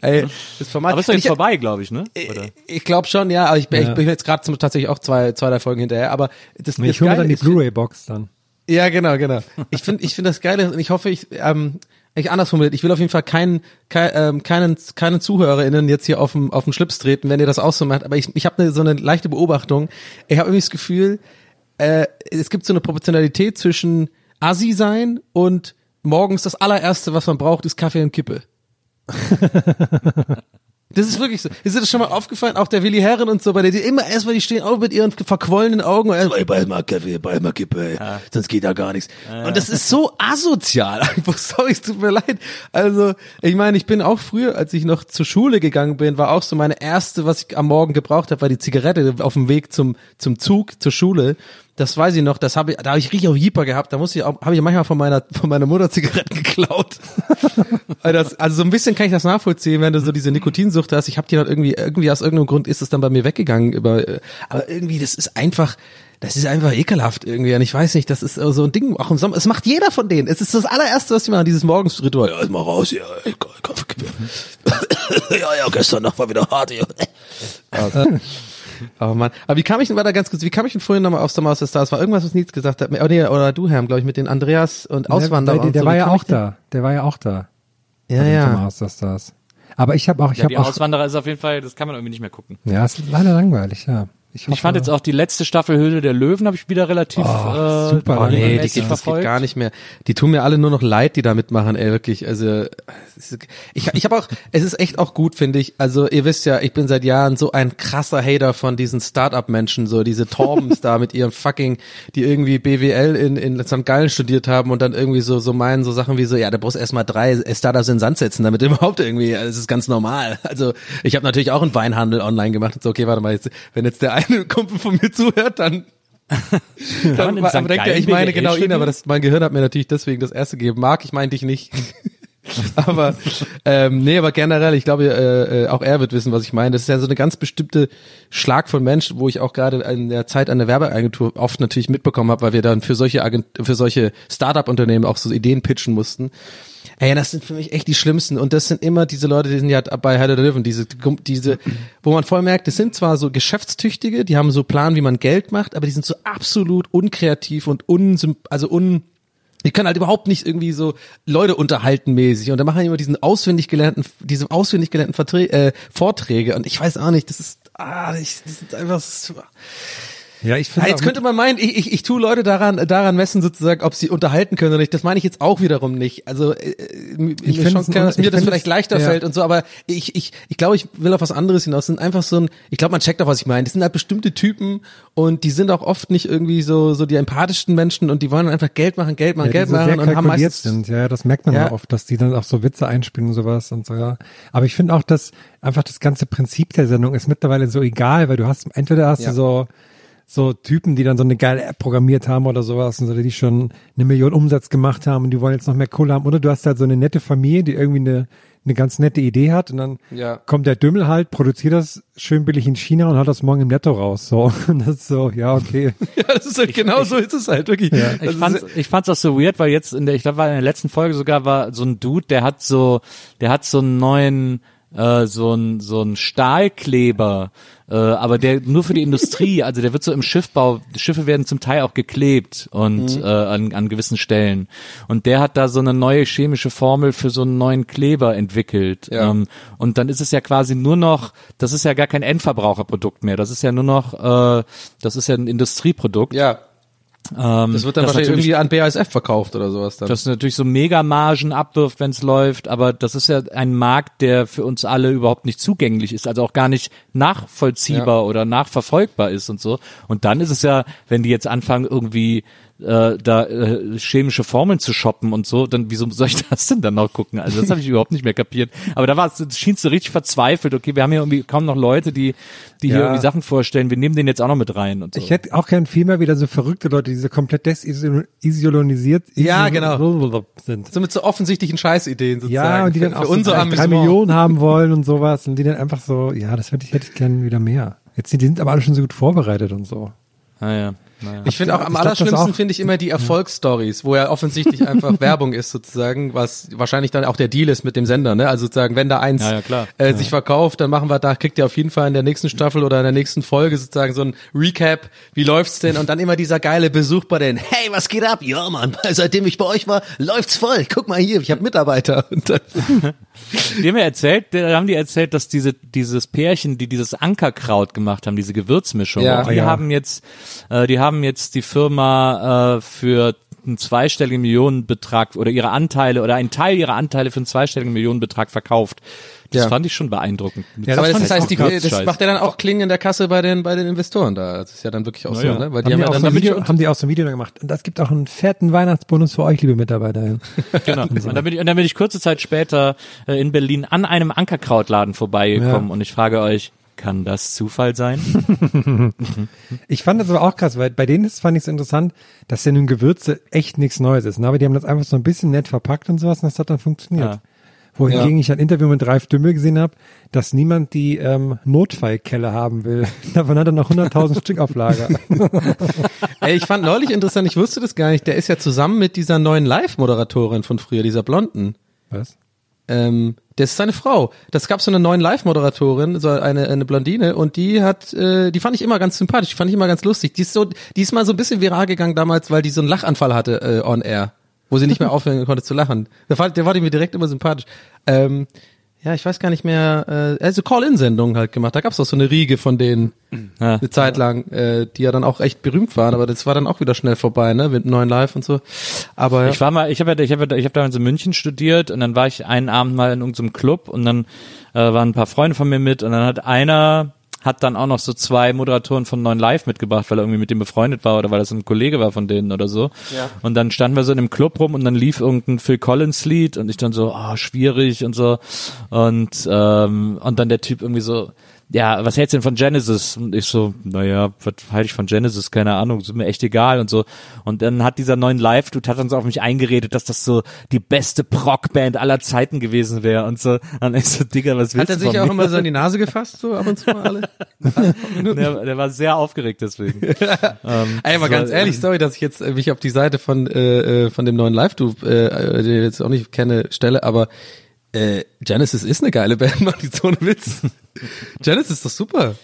Ey, das Format.
Aber ist doch jetzt
ich,
vorbei, glaube ich, ne?
Äh,
Oder?
ich glaube schon, ja, aber ich, bin-
Ja.
ich bin jetzt gerade tatsächlich auch zwei, zwei, drei Folgen hinterher, aber das, das
Ich hole
Geile
dann die Blu-ray-Box dann.
ja, genau, genau. Ich finde, ich finde das Geile und ich hoffe, ich, ähm, ich anders formuliert, ich will auf jeden Fall keinen, kein, ähm, keinen, keinen ZuhörerInnen jetzt hier auf dem, auf den Schlips treten, wenn ihr das auch so macht. Aber ich, ich habe ne, so eine leichte Beobachtung. Ich habe irgendwie das Gefühl, äh, es gibt so eine Proportionalität zwischen Assi sein und morgens das allererste, was man braucht, ist Kaffee und Kippe. Das ist wirklich so. Ist dir das schon mal aufgefallen? Auch der Willi Herren und so, bei der die immer erstmal, die stehen auf mit ihren verquollenen Augen und erstmal, ey, bald mal Kaffee, bald mal Kippe, ey. sonst geht da gar nichts. Und das ist so asozial einfach. Sorry, es tut mir leid. Also, ich meine, ich bin auch früher, als ich noch zur Schule gegangen bin, war auch so meine erste, was ich am Morgen gebraucht habe, war die Zigarette auf dem Weg zum, zum Zug, zur Schule. Das weiß ich noch, das habe ich, da habe ich richtig auf Jeeper gehabt, da musste ich auch, habe ich manchmal von meiner, von meiner Mutter Zigaretten geklaut. Das, also so ein bisschen kann ich das nachvollziehen, wenn du so diese Nikotinsucht hast. Ich habe die dann irgendwie, irgendwie aus irgendeinem Grund ist es dann bei mir weggegangen. Über, aber irgendwie, das ist einfach, das ist einfach ekelhaft irgendwie. Und ich weiß nicht, das ist so ein Ding, auch im Sommer. Es macht jeder von denen. Es ist das allererste, was die machen, dieses Morgensritual. Ja, mal raus hier. ey, Kaffee, Kaffee. ja, ja, gestern Nacht war wieder hart hier. Oh Mann. Aber wie kam ich denn, war da ganz kurz, wie kam ich denn vorhin nochmal auf Sommer aus der Stars? War irgendwas, was Nils gesagt hat? Oh, nee, oder du, Herm, glaube ich, mit den Andreas und Auswanderer
Der, der,
und
der
so.
war ja auch da. Der war ja auch da.
Ja, ja.
Thomas das das. Aber ich habe auch, ich
Ja,
habe
die
auch,
Auswanderer ist auf jeden Fall, das kann man irgendwie nicht mehr gucken.
ja, ist leider langweilig, ja. Ich, hoffe,
Ich fand jetzt auch die letzte Staffel Höhle der Löwen habe ich wieder relativ
Oh,
äh,
super.
Oh nee, die
regelmäßig
geht, das geht
verfolgt.
gar nicht mehr. Die tun mir alle nur noch leid, die da mitmachen, ey, wirklich. Also es ist- ich, ich habe auch, es ist echt auch gut, finde ich. Also ihr wisst ja, ich bin seit Jahren so ein krasser Hater von diesen Start-up-Menschen, so diese Torbens da mit ihrem fucking, die irgendwie BWL in, in St. Gallen studiert haben und dann irgendwie so, so meinen, so Sachen wie so, ja, der brauchst erstmal drei Startups in den Sand setzen, damit überhaupt irgendwie, das ist ganz normal. Also ich habe natürlich auch einen Weinhandel online gemacht und so, okay, warte mal, jetzt, wenn jetzt der eine Kumpel von mir zuhört, dann dann,
St.
denkt er, ich meine genau ihn, aber das, mein Gehirn hat mir natürlich deswegen das erste gegeben. Marc, ich meine dich nicht. aber ähm, nee, aber generell, ich glaube, äh, äh, auch er wird wissen, was ich meine. Das ist ja so eine ganz bestimmte Schlag von Mensch, wo ich auch gerade in der Zeit an der Werbeagentur oft natürlich mitbekommen habe, weil wir dann für solche Agent für solche Startup-Unternehmen auch so Ideen pitchen mussten. Ey, das sind für mich echt die schlimmsten. Und das sind immer diese Leute, die sind ja bei Heide der Löwen, diese, diese, wo man voll merkt, das sind zwar so Geschäftstüchtige, die haben so Plan, wie man Geld macht, aber die sind so absolut unkreativ und un, also un, die können halt überhaupt nicht irgendwie so Leute unterhalten mäßig und dann machen die immer diesen auswendig gelernten, diese auswendig gelernten Verträ äh, Vorträge und ich weiß auch nicht, das ist, ah, ich, das ist einfach, das ist,
ja, ich finde
jetzt könnte man meinen, ich, ich, ich tue Leute daran, daran messen sozusagen, ob sie unterhalten können oder nicht. Das meine ich jetzt auch wiederum nicht. Also äh, mir
Ich find
schon klar, dass mir das vielleicht leichter
ja.
fällt und so, aber ich, ich, ich glaube, ich will auf was anderes hinaus. Das sind einfach so ein, ich glaube, man checkt auch, was ich meine. Das sind halt bestimmte Typen und die sind auch oft nicht irgendwie so so die empathischsten Menschen und die wollen einfach Geld machen, Geld machen,
ja,
Geld machen und haben meistens
sind. Ja, das merkt man
Ja.
ja. oft, dass die dann auch so Witze einspielen und sowas und so, ja. Aber ich finde auch, dass einfach das ganze Prinzip der Sendung ist mittlerweile so egal, weil du hast, entweder hast
Ja.
du so, so Typen, die dann so eine geile App programmiert haben oder sowas und so, die schon eine Million Umsatz gemacht haben und die wollen jetzt noch mehr Kohle haben. Oder du hast halt so eine nette Familie, die irgendwie eine, eine ganz nette Idee hat und dann
Ja.
kommt der Dümmel halt, produziert das schön billig in China und haut das morgen im Netto raus. So, und das ist so, ja, okay.
ja, das ist halt genau so ist es halt wirklich.
Ja.
Ich
ist-
fand's, ich fand's auch so weird, weil jetzt in der, ich glaube, war in der letzten Folge sogar war so ein Dude, der hat so, der hat so einen neuen, äh, so ein so ein Stahlkleber, äh, aber der nur für die Industrie, also der wird so im Schiffbau, Schiffe werden zum Teil auch geklebt und
Mhm.
äh, an, an gewissen Stellen. Und der hat da so eine neue chemische Formel für so einen neuen Kleber entwickelt.
Ja.
Ähm, und dann ist es ja quasi nur noch, das ist ja gar kein Endverbraucherprodukt mehr, das ist ja nur noch, äh, das ist ja ein Industrieprodukt.
ja,
Ähm,
das wird dann wahrscheinlich
natürlich-
irgendwie an BASF verkauft oder sowas dann.
das natürlich so Megamargen abwirft, wenn es läuft, aber das ist ja ein Markt, der für uns alle überhaupt nicht zugänglich ist, also auch gar nicht nachvollziehbar
Ja.
oder nachverfolgbar ist und so. Und dann ist es ja, wenn die jetzt anfangen, irgendwie äh, da äh, chemische Formeln zu shoppen und so, dann wieso soll ich das denn dann noch gucken? Also das habe ich überhaupt nicht mehr kapiert. Aber da war es, schienst du richtig verzweifelt. Okay, wir haben hier irgendwie kaum noch Leute, die, die hier
Ja.
irgendwie Sachen vorstellen. Wir nehmen den jetzt auch noch mit rein und so.
Ich hätte auch gern viel mehr wieder so verrückte Leute, die so komplett desisolonisiert
Ja, genau.
sind.
So mit so offensichtlichen Scheißideen sozusagen.
Ja, und die dann
für,
auch
für
so drei. Millionen haben wollen und sowas und die dann einfach so, ja, das hätte ich, hätte ich gern wieder mehr. Jetzt sind, die sind aber alle schon so gut vorbereitet und so.
Ah, ja. Naja.
Ich finde auch am allerschlimmsten finde ich immer die Erfolgsstories, wo ja offensichtlich einfach Werbung ist sozusagen, was wahrscheinlich dann auch der Deal ist mit dem Sender, ne? Also sozusagen, wenn da eins
Ja, ja, klar.
Äh, sich verkauft, dann machen wir da, kriegt ihr auf jeden Fall in der nächsten Staffel oder in der nächsten Folge sozusagen so ein Recap, wie läuft's denn? Und dann immer dieser geile Besuch bei den, hey, was geht ab? Ja, Mann, seitdem ich bei euch war, läuft's voll. Guck mal hier, ich habe Mitarbeiter. Und dann,
Die haben ja erzählt, da haben die erzählt, dass diese, dieses Pärchen, die dieses Ankerkraut gemacht haben, diese Gewürzmischung,
Ja.
die
Ja.
haben jetzt, äh, die haben jetzt die Firma äh, für einen zweistelligen Millionenbetrag oder ihre Anteile oder einen Teil ihrer Anteile für einen zweistelligen Millionenbetrag verkauft. Das
Ja.
fand ich schon beeindruckend.
Ja,
aber
das
das,
fand ich
heißt, die, das
Scheiß.
macht ja dann auch Klingen in der Kasse bei den, bei den Investoren da. Das ist ja dann wirklich auch
Na
so,
ja.
ne? Weil
Haben
die haben
die,
ja
auch
dann
so Video,
schon-
haben die auch so ein Video gemacht. Und das gibt auch einen fetten Weihnachtsbonus für euch, liebe Mitarbeiter.
Genau. Und dann bin ich, und dann bin ich kurze Zeit später äh, in Berlin an einem Ankerkrautladen vorbeigekommen
Ja.
und ich frage euch, kann das Zufall sein?
Ich fand das aber auch krass, weil bei denen ist, fand ich es interessant, dass ja nun Gewürze echt nichts Neues ist. Ne? Aber die haben das einfach so ein bisschen nett verpackt und sowas und das hat dann funktioniert.
Ja.
Wohingegen ich ein Interview mit Ralf Dümmel gesehen habe, dass niemand die ähm, Notfallkelle haben will. Davon hat er noch 100.000 Stück auf Lager.
Ey, ich fand neulich interessant, ich wusste das gar nicht, der ist ja zusammen mit dieser neuen Live-Moderatorin von früher, dieser Blonden.
Was?
Ähm, das ist seine Frau. Das gab so eine neuen Live-Moderatorin, so eine, eine Blondine, und die hat, äh, die fand ich immer ganz sympathisch, die fand ich immer ganz lustig. Die ist so, die ist mal so ein bisschen viral gegangen damals, weil die so einen Lachanfall hatte äh, on air, wo sie nicht mehr aufhören konnte zu lachen. Der, war- der war die mir direkt immer sympathisch. Ähm, ja, ich weiß gar nicht mehr, äh, also Call-In-Sendungen halt gemacht. Da gab's auch so eine Riege von denen
Ja.
eine Zeit lang, äh, die ja dann auch echt berühmt waren, aber das war dann auch wieder schnell vorbei, ne, mit neuen Live und so. Aber ja.
Ich war mal, ich habe ja, ich habe, ich habe damals in München studiert und dann war ich einen Abend mal in irgendeinem Club und dann äh, waren ein paar Freunde von mir mit und dann hat einer hat dann auch noch so zwei Moderatoren von Neuen Live mitgebracht, weil er irgendwie mit dem befreundet war oder weil das ein Kollege war von denen oder so. Ja. Und dann standen wir so in einem Club rum und dann lief irgendein Phil Collins Lied und ich dann so, ah, schwierig und so. Und, ähm, und dann der Typ irgendwie so, ja, was hältst du denn von Genesis? Und ich so, naja, was halte ich von Genesis? Keine Ahnung, ist mir echt egal und so. Und dann hat dieser neuen Live-Dude hat dann so auf mich eingeredet, dass das so die beste Prog-Band aller Zeiten gewesen wäre und so. Und ich so, Digga, was willst
Hat er
du
sich auch
mir?
immer so in die Nase gefasst, so ab und zu mal alle?
der, der war sehr aufgeregt deswegen. ähm,
Ey, mal ganz ehrlich, sorry, dass ich jetzt äh, mich auf die Seite von äh, äh, von dem neuen Live-Tube, äh, den ich jetzt auch nicht kenne, stelle, aber äh, Genesis ist eine geile Band, mach die so ohne Witz. Genesis ist doch super.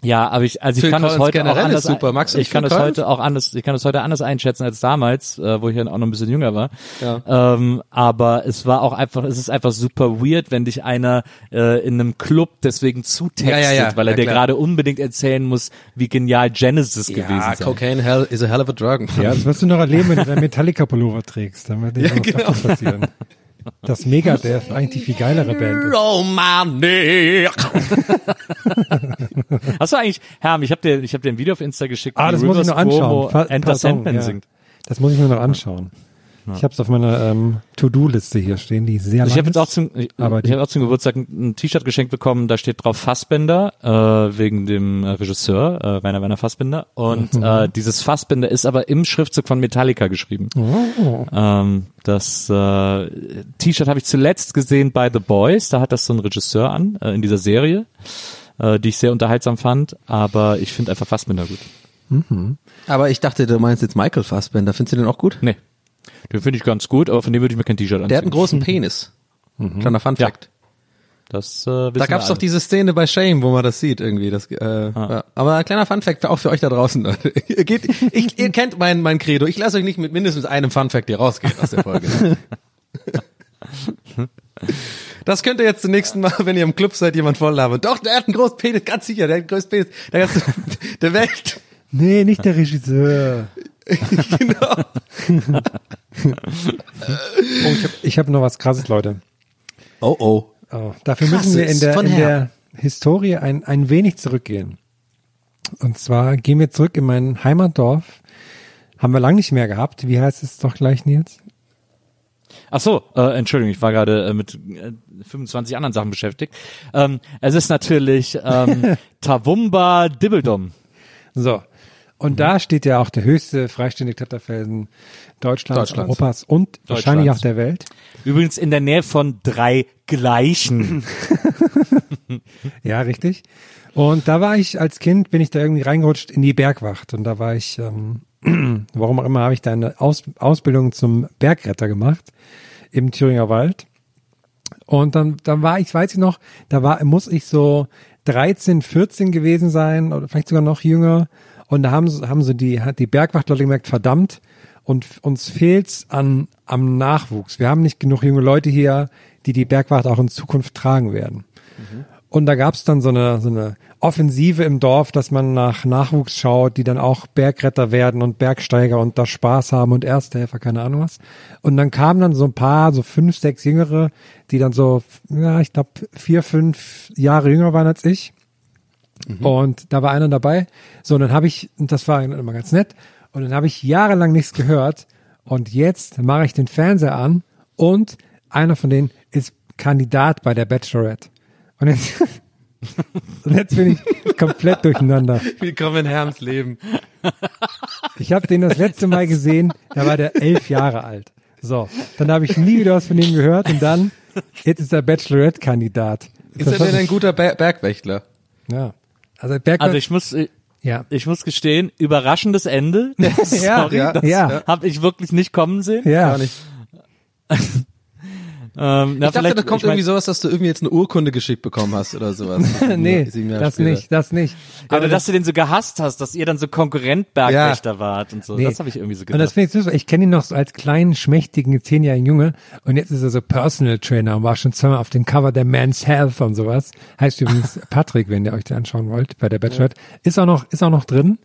Ja, aber ich, also ich
Phil
kann das
Collins
heute auch anders,
ist super. Du
ich
nicht
kann
Phil
das
Collins?
heute auch anders, ich kann das heute anders einschätzen als damals, äh, wo ich ja auch noch ein bisschen jünger war.
Ja.
Ähm, aber es war auch einfach, es ist einfach super weird, wenn dich einer äh, in einem Club deswegen zutextet,
Ja, ja, ja.
weil er
Ja,
dir gerade unbedingt erzählen muss, wie genial Genesis gewesen
Ja,
sei.
Cocaine hell is a hell of a drug.
Ja, das wirst du noch erleben, wenn du deinen Metallica-Pullover trägst. Dann wird dir
Ja, genau.
passieren. Das Megadeth eigentlich die viel geilere Band. ist.
Romantic.
Hast du eigentlich, Herm, ich habe dir, ich habe dir ein Video auf Insta geschickt,
Ah, das muss ich noch anschauen.
Cuomo Enter Sandman
ja.
singt.
Das muss ich mir noch anschauen. Ich habe es auf meiner ähm, To-Do-Liste hier stehen, die sehr
Also ich
lang
habe jetzt
ist.
auch zum, ich, ich habe auch zum Geburtstag ein, ein T-Shirt geschenkt bekommen, da steht drauf Fassbender, äh, wegen dem äh, Regisseur, äh, Rainer Werner Fassbender. Und
Mhm.
äh, dieses Fassbender ist aber im Schriftzug von Metallica geschrieben.
Oh.
Ähm, das äh, T-Shirt habe ich zuletzt gesehen bei The Boys, da hat das so ein Regisseur an, äh, in dieser Serie, äh, die ich sehr unterhaltsam fand, aber ich finde einfach Fassbender gut.
Aber ich dachte, du meinst jetzt Michael Fassbender. Findest du den auch gut?
Nee, den finde ich ganz gut, aber von dem würde ich mir kein T-Shirt anziehen.
Der hat einen großen Penis. Kleiner Fun
Ja.
Fact.
das, äh,
Da gab's doch
alle.
diese Szene bei Shame, wo man das sieht irgendwie. Das, äh, ja. Aber ein kleiner Funfact auch für euch da draußen. Leute. ihr, geht, ich, ihr kennt mein, mein Credo. Ich lasse euch nicht mit mindestens einem Funfact hier rausgehen aus der Folge. Das könnt ihr jetzt zum nächsten Mal, wenn ihr im Club seid, jemand voll labern. Doch, der hat einen großen Penis, ganz sicher, der hat einen größten Penis der, ganzen, der Welt.
Nee, nicht der Regisseur.
genau.
Oh, ich habe ich hab noch was krasses, Leute.
Oh, oh.
Oh, dafür müssen wir in
Krasses
der, in der Historie ein, ein wenig zurückgehen. Und zwar gehen wir zurück in mein Heimatdorf Haben wir lang nicht mehr gehabt. Wie heißt es doch gleich, Nils?
Ach so, äh, Entschuldigung, ich war gerade äh, mit äh, 25 anderen Sachen beschäftigt. Ähm, es ist natürlich ähm, Tawumba Dibbeldum.
So. Und da steht ja auch der höchste freiständige Kletterfelsen Deutschlands,
Deutschlands.
Europas und wahrscheinlich
Deutschlands.
auch der Welt.
Übrigens in der Nähe von drei Gleichen.
Ja, richtig. Und da war ich als Kind, bin ich da irgendwie reingerutscht in die Bergwacht. Und da war ich, ähm, warum auch immer, habe ich da eine Aus Ausbildung zum Bergretter gemacht im Thüringer Wald. Und dann, dann war ich, weiß ich noch, da war, muss ich so 13, 14 gewesen sein oder vielleicht sogar noch jünger. Und da haben, sie- haben sie die, hat die Bergwacht-Leute gemerkt, verdammt, und uns fehlt's an, am Nachwuchs. Wir haben nicht genug junge Leute hier, die die Bergwacht auch in Zukunft tragen werden. Und da gab's dann so eine, so eine Offensive im Dorf, dass man nach Nachwuchs schaut, die dann auch Bergretter werden und Bergsteiger und da Spaß haben und Ersthelfer, keine Ahnung was. Und dann kamen dann so ein paar, so fünf, sechs Jüngere, die dann so, ja, ich glaube, vier, fünf Jahre jünger waren als ich. Und da war einer dabei. So, und dann habe ich, und das war immer ganz nett, und dann habe ich jahrelang nichts gehört. Und jetzt mache ich den Fernseher an und einer von denen ist Kandidat bei der Bachelorette. Und jetzt, und jetzt bin ich komplett durcheinander.
Willkommen in Herms Leben.
Ich habe den das letzte Mal gesehen, da war der elf Jahre alt. So, dann habe ich nie wieder was von ihm gehört und dann, jetzt ist er Bachelorette-Kandidat.
Ist er denn ein guter Ber Bergwächtler?
Ja. Also Berg
Also ich muss,
ja.
ich muss gestehen, überraschendes Ende. Sorry,
ja,
das
ja.
habe ich wirklich nicht kommen sehen.
Ja.
Gar nicht.
Ähm, na,
Ich dachte,
vielleicht-
da kommt
ich mein-
irgendwie sowas, dass du irgendwie jetzt eine Urkunde geschickt bekommen hast oder sowas.
nee, das
später.
nicht, das nicht.
Ja, oder dass du den so gehasst hast, dass ihr dann so Konkurrent Bergwächter wart und so.
Nee.
Das habe ich irgendwie so
Und das
gedacht.
finde ich süß. Ich kenne ihn noch so als kleinen, schmächtigen, zehnjährigen Junge und jetzt ist er so Personal Trainer und war schon zweimal auf dem Cover der Men's Health und sowas. Heißt übrigens Patrick, wenn ihr euch den anschauen wollt, bei der Bachelorette. Ist auch noch, ist auch noch drin,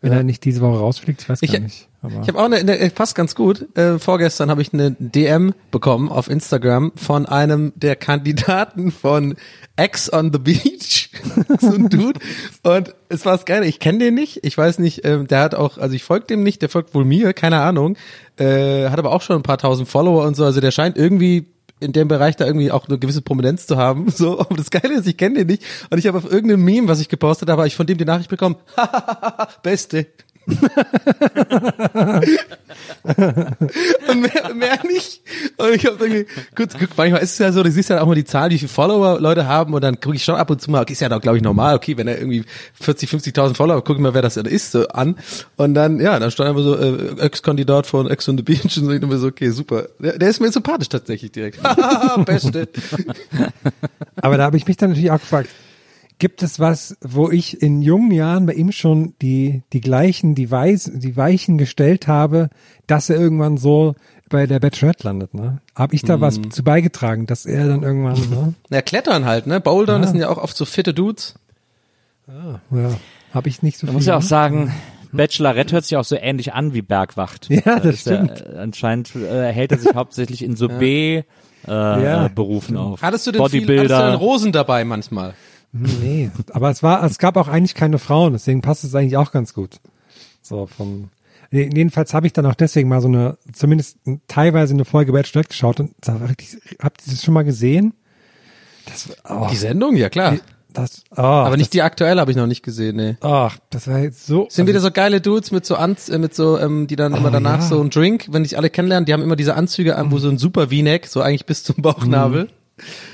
wenn er nicht diese Woche rausfliegt. Ich weiß
Ich,
gar nicht. Aber
ich habe auch eine, äh, passt ganz gut. Äh, vorgestern habe ich eine DM bekommen auf Instagram von einem der Kandidaten von X on the Beach, so ein Dude. Und es war das Geile. Ich kenne den nicht. Ich weiß nicht. Ähm, der hat auch, also ich folge dem nicht. Der folgt wohl mir. Keine Ahnung. Äh, hat aber auch schon ein paar tausend Follower und so. Also der scheint irgendwie in dem Bereich da irgendwie auch eine gewisse Prominenz zu haben. So, aber das Geile ist, ich kenne den nicht. Und ich habe auf irgendeinem Meme, was ich gepostet habe, habe ich von dem die Nachricht bekommen. Beste. und mehr, mehr nicht. Und ich habe irgendwie kurz geguckt, manchmal ist es ja so, du siehst ja auch mal die Zahl, wie viele Follower Leute haben und dann gucke ich schon ab und zu mal, okay, ist ja doch, glaube ich, normal, okay, wenn er irgendwie 40, 50.000 Follower, guck ich mal, wer das ist, so an. Und dann, ja, dann stand einfach so, äh, Ex-Kandidat von Ex on the Beach und so, mir so, okay, super. Der, der ist mir sympathisch tatsächlich direkt. Beste.
Aber da habe ich mich dann natürlich auch gefragt, gibt es was, wo ich in jungen Jahren bei ihm schon die, die gleichen, die, Weiß, die Weichen gestellt habe, dass er irgendwann so bei der Bachelorette landet, ne? Habe ich da was
Mhm.
zu beigetragen, dass er dann irgendwann, ne?
Ja, klettern halt, ne? Bouldern, das sind ja auch oft so fitte Dudes.
Ja, habe ich nicht so
Man
viel.
muss ja auch
ne?
sagen, Bachelorette hört sich auch so ähnlich an wie Bergwacht.
Ja, das
ist ja, äh, anscheinend äh, hält er sich hauptsächlich in so B äh,
Ja.
Berufen auf.
Hattest du denn viel, hattest du
Bodybuilder.
denn Rosen dabei manchmal?
Nee, aber es war, es gab auch eigentlich keine Frauen, deswegen passt es eigentlich auch ganz gut. So vom, jedenfalls habe ich dann auch deswegen mal so eine, zumindest teilweise eine Folge Bachelorette geschaut und richtig, habt ihr das schon mal gesehen? Das, oh,
Die Sendung, ja klar.
das, oh,
Aber nicht die aktuelle habe ich noch nicht gesehen, nee.
das, oh, das war jetzt so.
Sind wieder so geile Dudes mit so Anz äh, mit so, ähm, die dann immer danach
ja.
so einen Drink, wenn dich alle kennenlernen, die haben immer diese Anzüge an, wo so ein super V-Neck, so eigentlich bis zum Bauchnabel.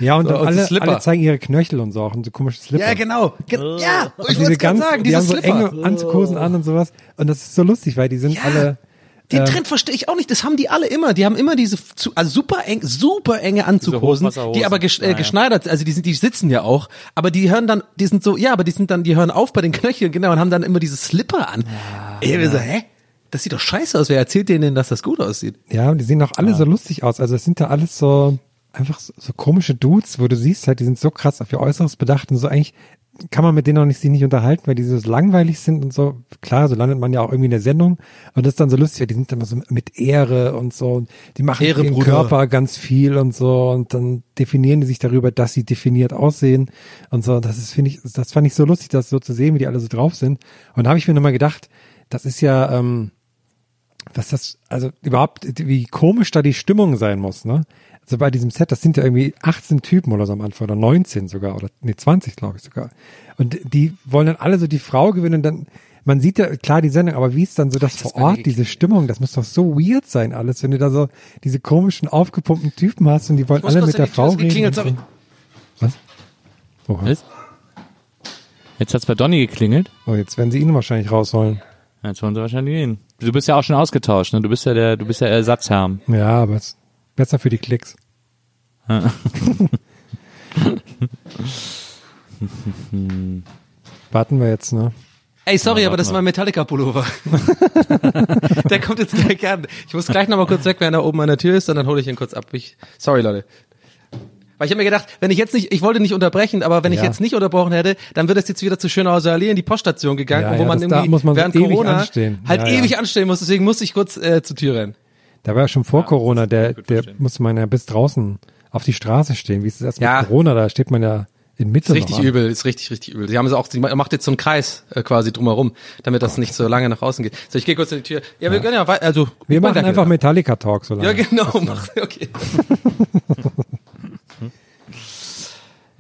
Ja, und
so, und
alle,
Slipper.
alle zeigen ihre Knöchel und so auch und so komische Slipper.
Ja, genau. Ge ja, ich
Und
wollte
diese
gerade
ganz,
sagen,
die
diese
haben so
Slipper.
enge Anzughosen an und sowas. Und das ist so lustig, weil die sind
Ja.
alle,
Den
ähm,
Trend verstehe ich auch nicht. Das haben die alle immer. Die haben immer diese zu, also super eng, super enge Anzughosen, die aber gesch äh,
Ja, ja.
geschneidert, also die sind, die sitzen ja auch, aber die hören dann, die sind so, ja, aber die sind dann, die hören auf bei den Knöcheln, genau, und haben dann immer diese Slipper an. ich bin so, hä? Das sieht doch scheiße aus. Wer erzählt denen denn, dass das gut aussieht?
Ja, und die sehen auch alle so lustig aus. Also es sind da alles so einfach so, so komische Dudes, wo du siehst halt, die sind so krass auf ihr Äußeres bedacht und so eigentlich kann man mit denen auch nicht, sich nicht unterhalten, weil die so langweilig sind und so. Klar, so landet man ja auch irgendwie in der Sendung und das ist dann so lustig, weil die sind immer so mit Ehre und so. Und die machen
Ehre,
ihren
Bruder.
Körper ganz viel und so und dann definieren die sich darüber, dass sie definiert aussehen und so. Das ist, finde ich, das fand ich so lustig, das so zu sehen, wie die alle so drauf sind. Und da habe ich mir nochmal gedacht, das ist ja, ähm, was das, also überhaupt, wie komisch da die Stimmung sein muss, ne? Also bei diesem Set, das sind ja irgendwie 18 Typen oder so am Anfang oder 19 sogar oder nee 20 glaube ich sogar. Und die wollen dann alle so die Frau gewinnen und dann man sieht ja klar die Sendung, aber wie ist dann so das vor Ort, diese Stimmung, das muss doch so weird sein alles, wenn du da so diese komischen aufgepumpten Typen hast und die wollen alle mit der Frau reden. so. Was? Oha.
Was? Jetzt hat's bei Donny geklingelt.
Oh, jetzt werden sie ihn wahrscheinlich rausholen.
Jetzt wollen sie wahrscheinlich gehen. Du bist ja auch schon ausgetauscht, ne? Du bist ja der, du bist ja Ersatzherr.
Ja, aber es besser für die Klicks. Warten wir jetzt, ne?
Ey, sorry,
Ja,
aber das ist
mal.
mein Metallica-Pullover. Der kommt jetzt gleich an. Ich muss gleich nochmal kurz weg, wenn er oben an der Tür ist, und dann hole ich ihn kurz ab. Ich, sorry, Leute. Weil ich habe mir gedacht, wenn ich jetzt nicht, ich wollte nicht unterbrechen, aber wenn ich
Ja.
jetzt nicht unterbrochen hätte, dann würde es jetzt wieder zu Schönhauser Allee in die Poststation gegangen,
Ja,
wo
ja,
man irgendwie
muss man so
während
ewig
Corona
anstehen.
halt
Ja, ja.
ewig anstehen muss. Deswegen musste ich kurz äh, zur Tür rennen.
Da war ja schon vor Corona, der, der muss man ja bis draußen auf die Straße stehen. Wie ist das erst
Ja.
mit Corona? Da steht man ja in Mitte.
Ist richtig
noch an.
übel, ist richtig, richtig übel. Sie haben es auch, sie macht jetzt so einen Kreis äh, quasi drumherum, damit das nicht so lange nach außen geht. So, ich gehe kurz in die Tür. Ja, wir können ja, also
Wir
ich
machen einfach Metallica Talk so lange.
Ja, genau. Mach, okay.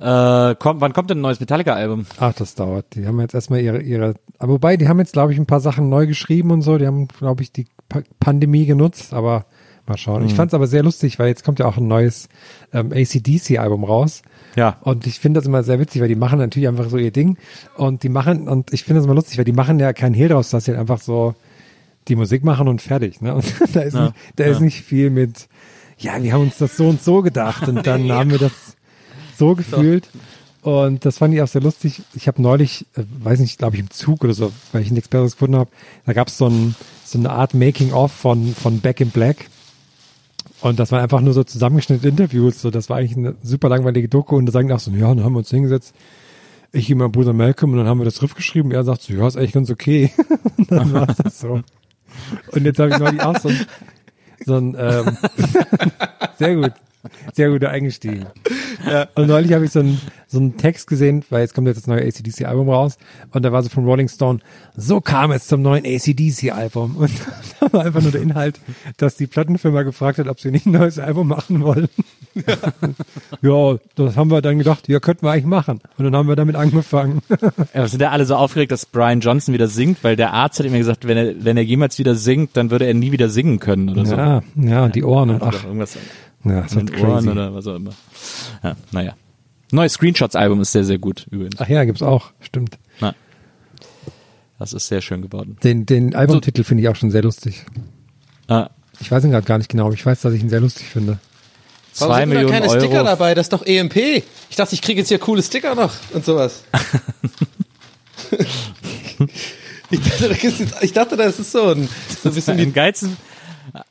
Äh, kommt, wann kommt denn ein neues Metallica-Album?
Ach, das dauert. Die haben jetzt erstmal ihre, ihre, aber wobei, die haben jetzt, glaube ich, ein paar Sachen neu geschrieben und so. Die haben, glaube ich, die pa Pandemie genutzt, aber mal schauen.
Mhm.
Ich fand es aber sehr lustig, weil jetzt kommt ja auch ein neues ähm, ACDC-Album raus.
Ja.
Und ich finde das immer sehr witzig, weil die machen natürlich einfach so ihr Ding. Und die machen, und ich finde das immer lustig, weil die machen ja keinen Hehl draus, dass sie halt einfach so die Musik machen und fertig. Ne? Und da ist,
Ja,
nicht, da ist nicht viel mit, ja, wir haben uns das so und so gedacht und dann haben wir das so gefühlt. Und das fand ich auch sehr lustig. Ich habe neulich, äh, weiß nicht, glaube ich im Zug oder so, weil ich nichts Besseres gefunden habe, da gab es so, ein, so eine Art Making-of von, von Back in Black. Und das waren einfach nur so zusammengeschnittene Interviews. So, das war eigentlich eine super langweilige Doku. Und da sagen die auch so, ja, dann haben wir uns hingesetzt. Ich und mein Bruder Malcolm und dann haben wir das Riff geschrieben. Er sagt so, ja, ist eigentlich ganz okay. und dann war das so. Und jetzt habe ich neulich auch so ein, so ein ähm, sehr gut, sehr gut eingestiegen. Und neulich habe ich so einen, so einen Text gesehen, weil jetzt kommt jetzt das neue ACDC-Album raus und da war so von Rolling Stone, so kam es zum neuen ACDC-Album. Und da war einfach nur der Inhalt, dass die Plattenfirma gefragt hat, ob sie nicht ein neues Album machen wollen. ja, das haben wir dann gedacht, ja, könnten wir eigentlich machen. Und dann haben wir damit angefangen.
Ja, sind ja alle so aufgeregt, dass Brian Johnson wieder singt, weil der Arzt hat immer gesagt, wenn er, wenn er jemals wieder singt, dann würde er nie wieder singen können oder so.
ja, ja, die Ohren und ach,
irgendwas
ja, das
in den Ohren
crazy.
oder was auch immer. Ja, naja. Neues Screenshots-Album ist sehr, sehr gut übrigens.
Ach ja, gibt's auch, stimmt.
Na, das ist sehr schön geworden.
Den, den Albumtitel finde ich auch schon sehr lustig.
Ah,
Ich weiß ihn gerade gar nicht genau, aber ich weiß, dass ich ihn sehr lustig finde.
Warum
zwei
sind da
Millionen
keine
Euro.
Sticker dabei? Das ist doch EMP. Ich dachte, ich kriege jetzt hier coole Sticker noch und sowas. ich, dachte, das ist jetzt, ich dachte, das ist so ein, so ein bisschen
Am
wie
geilsten,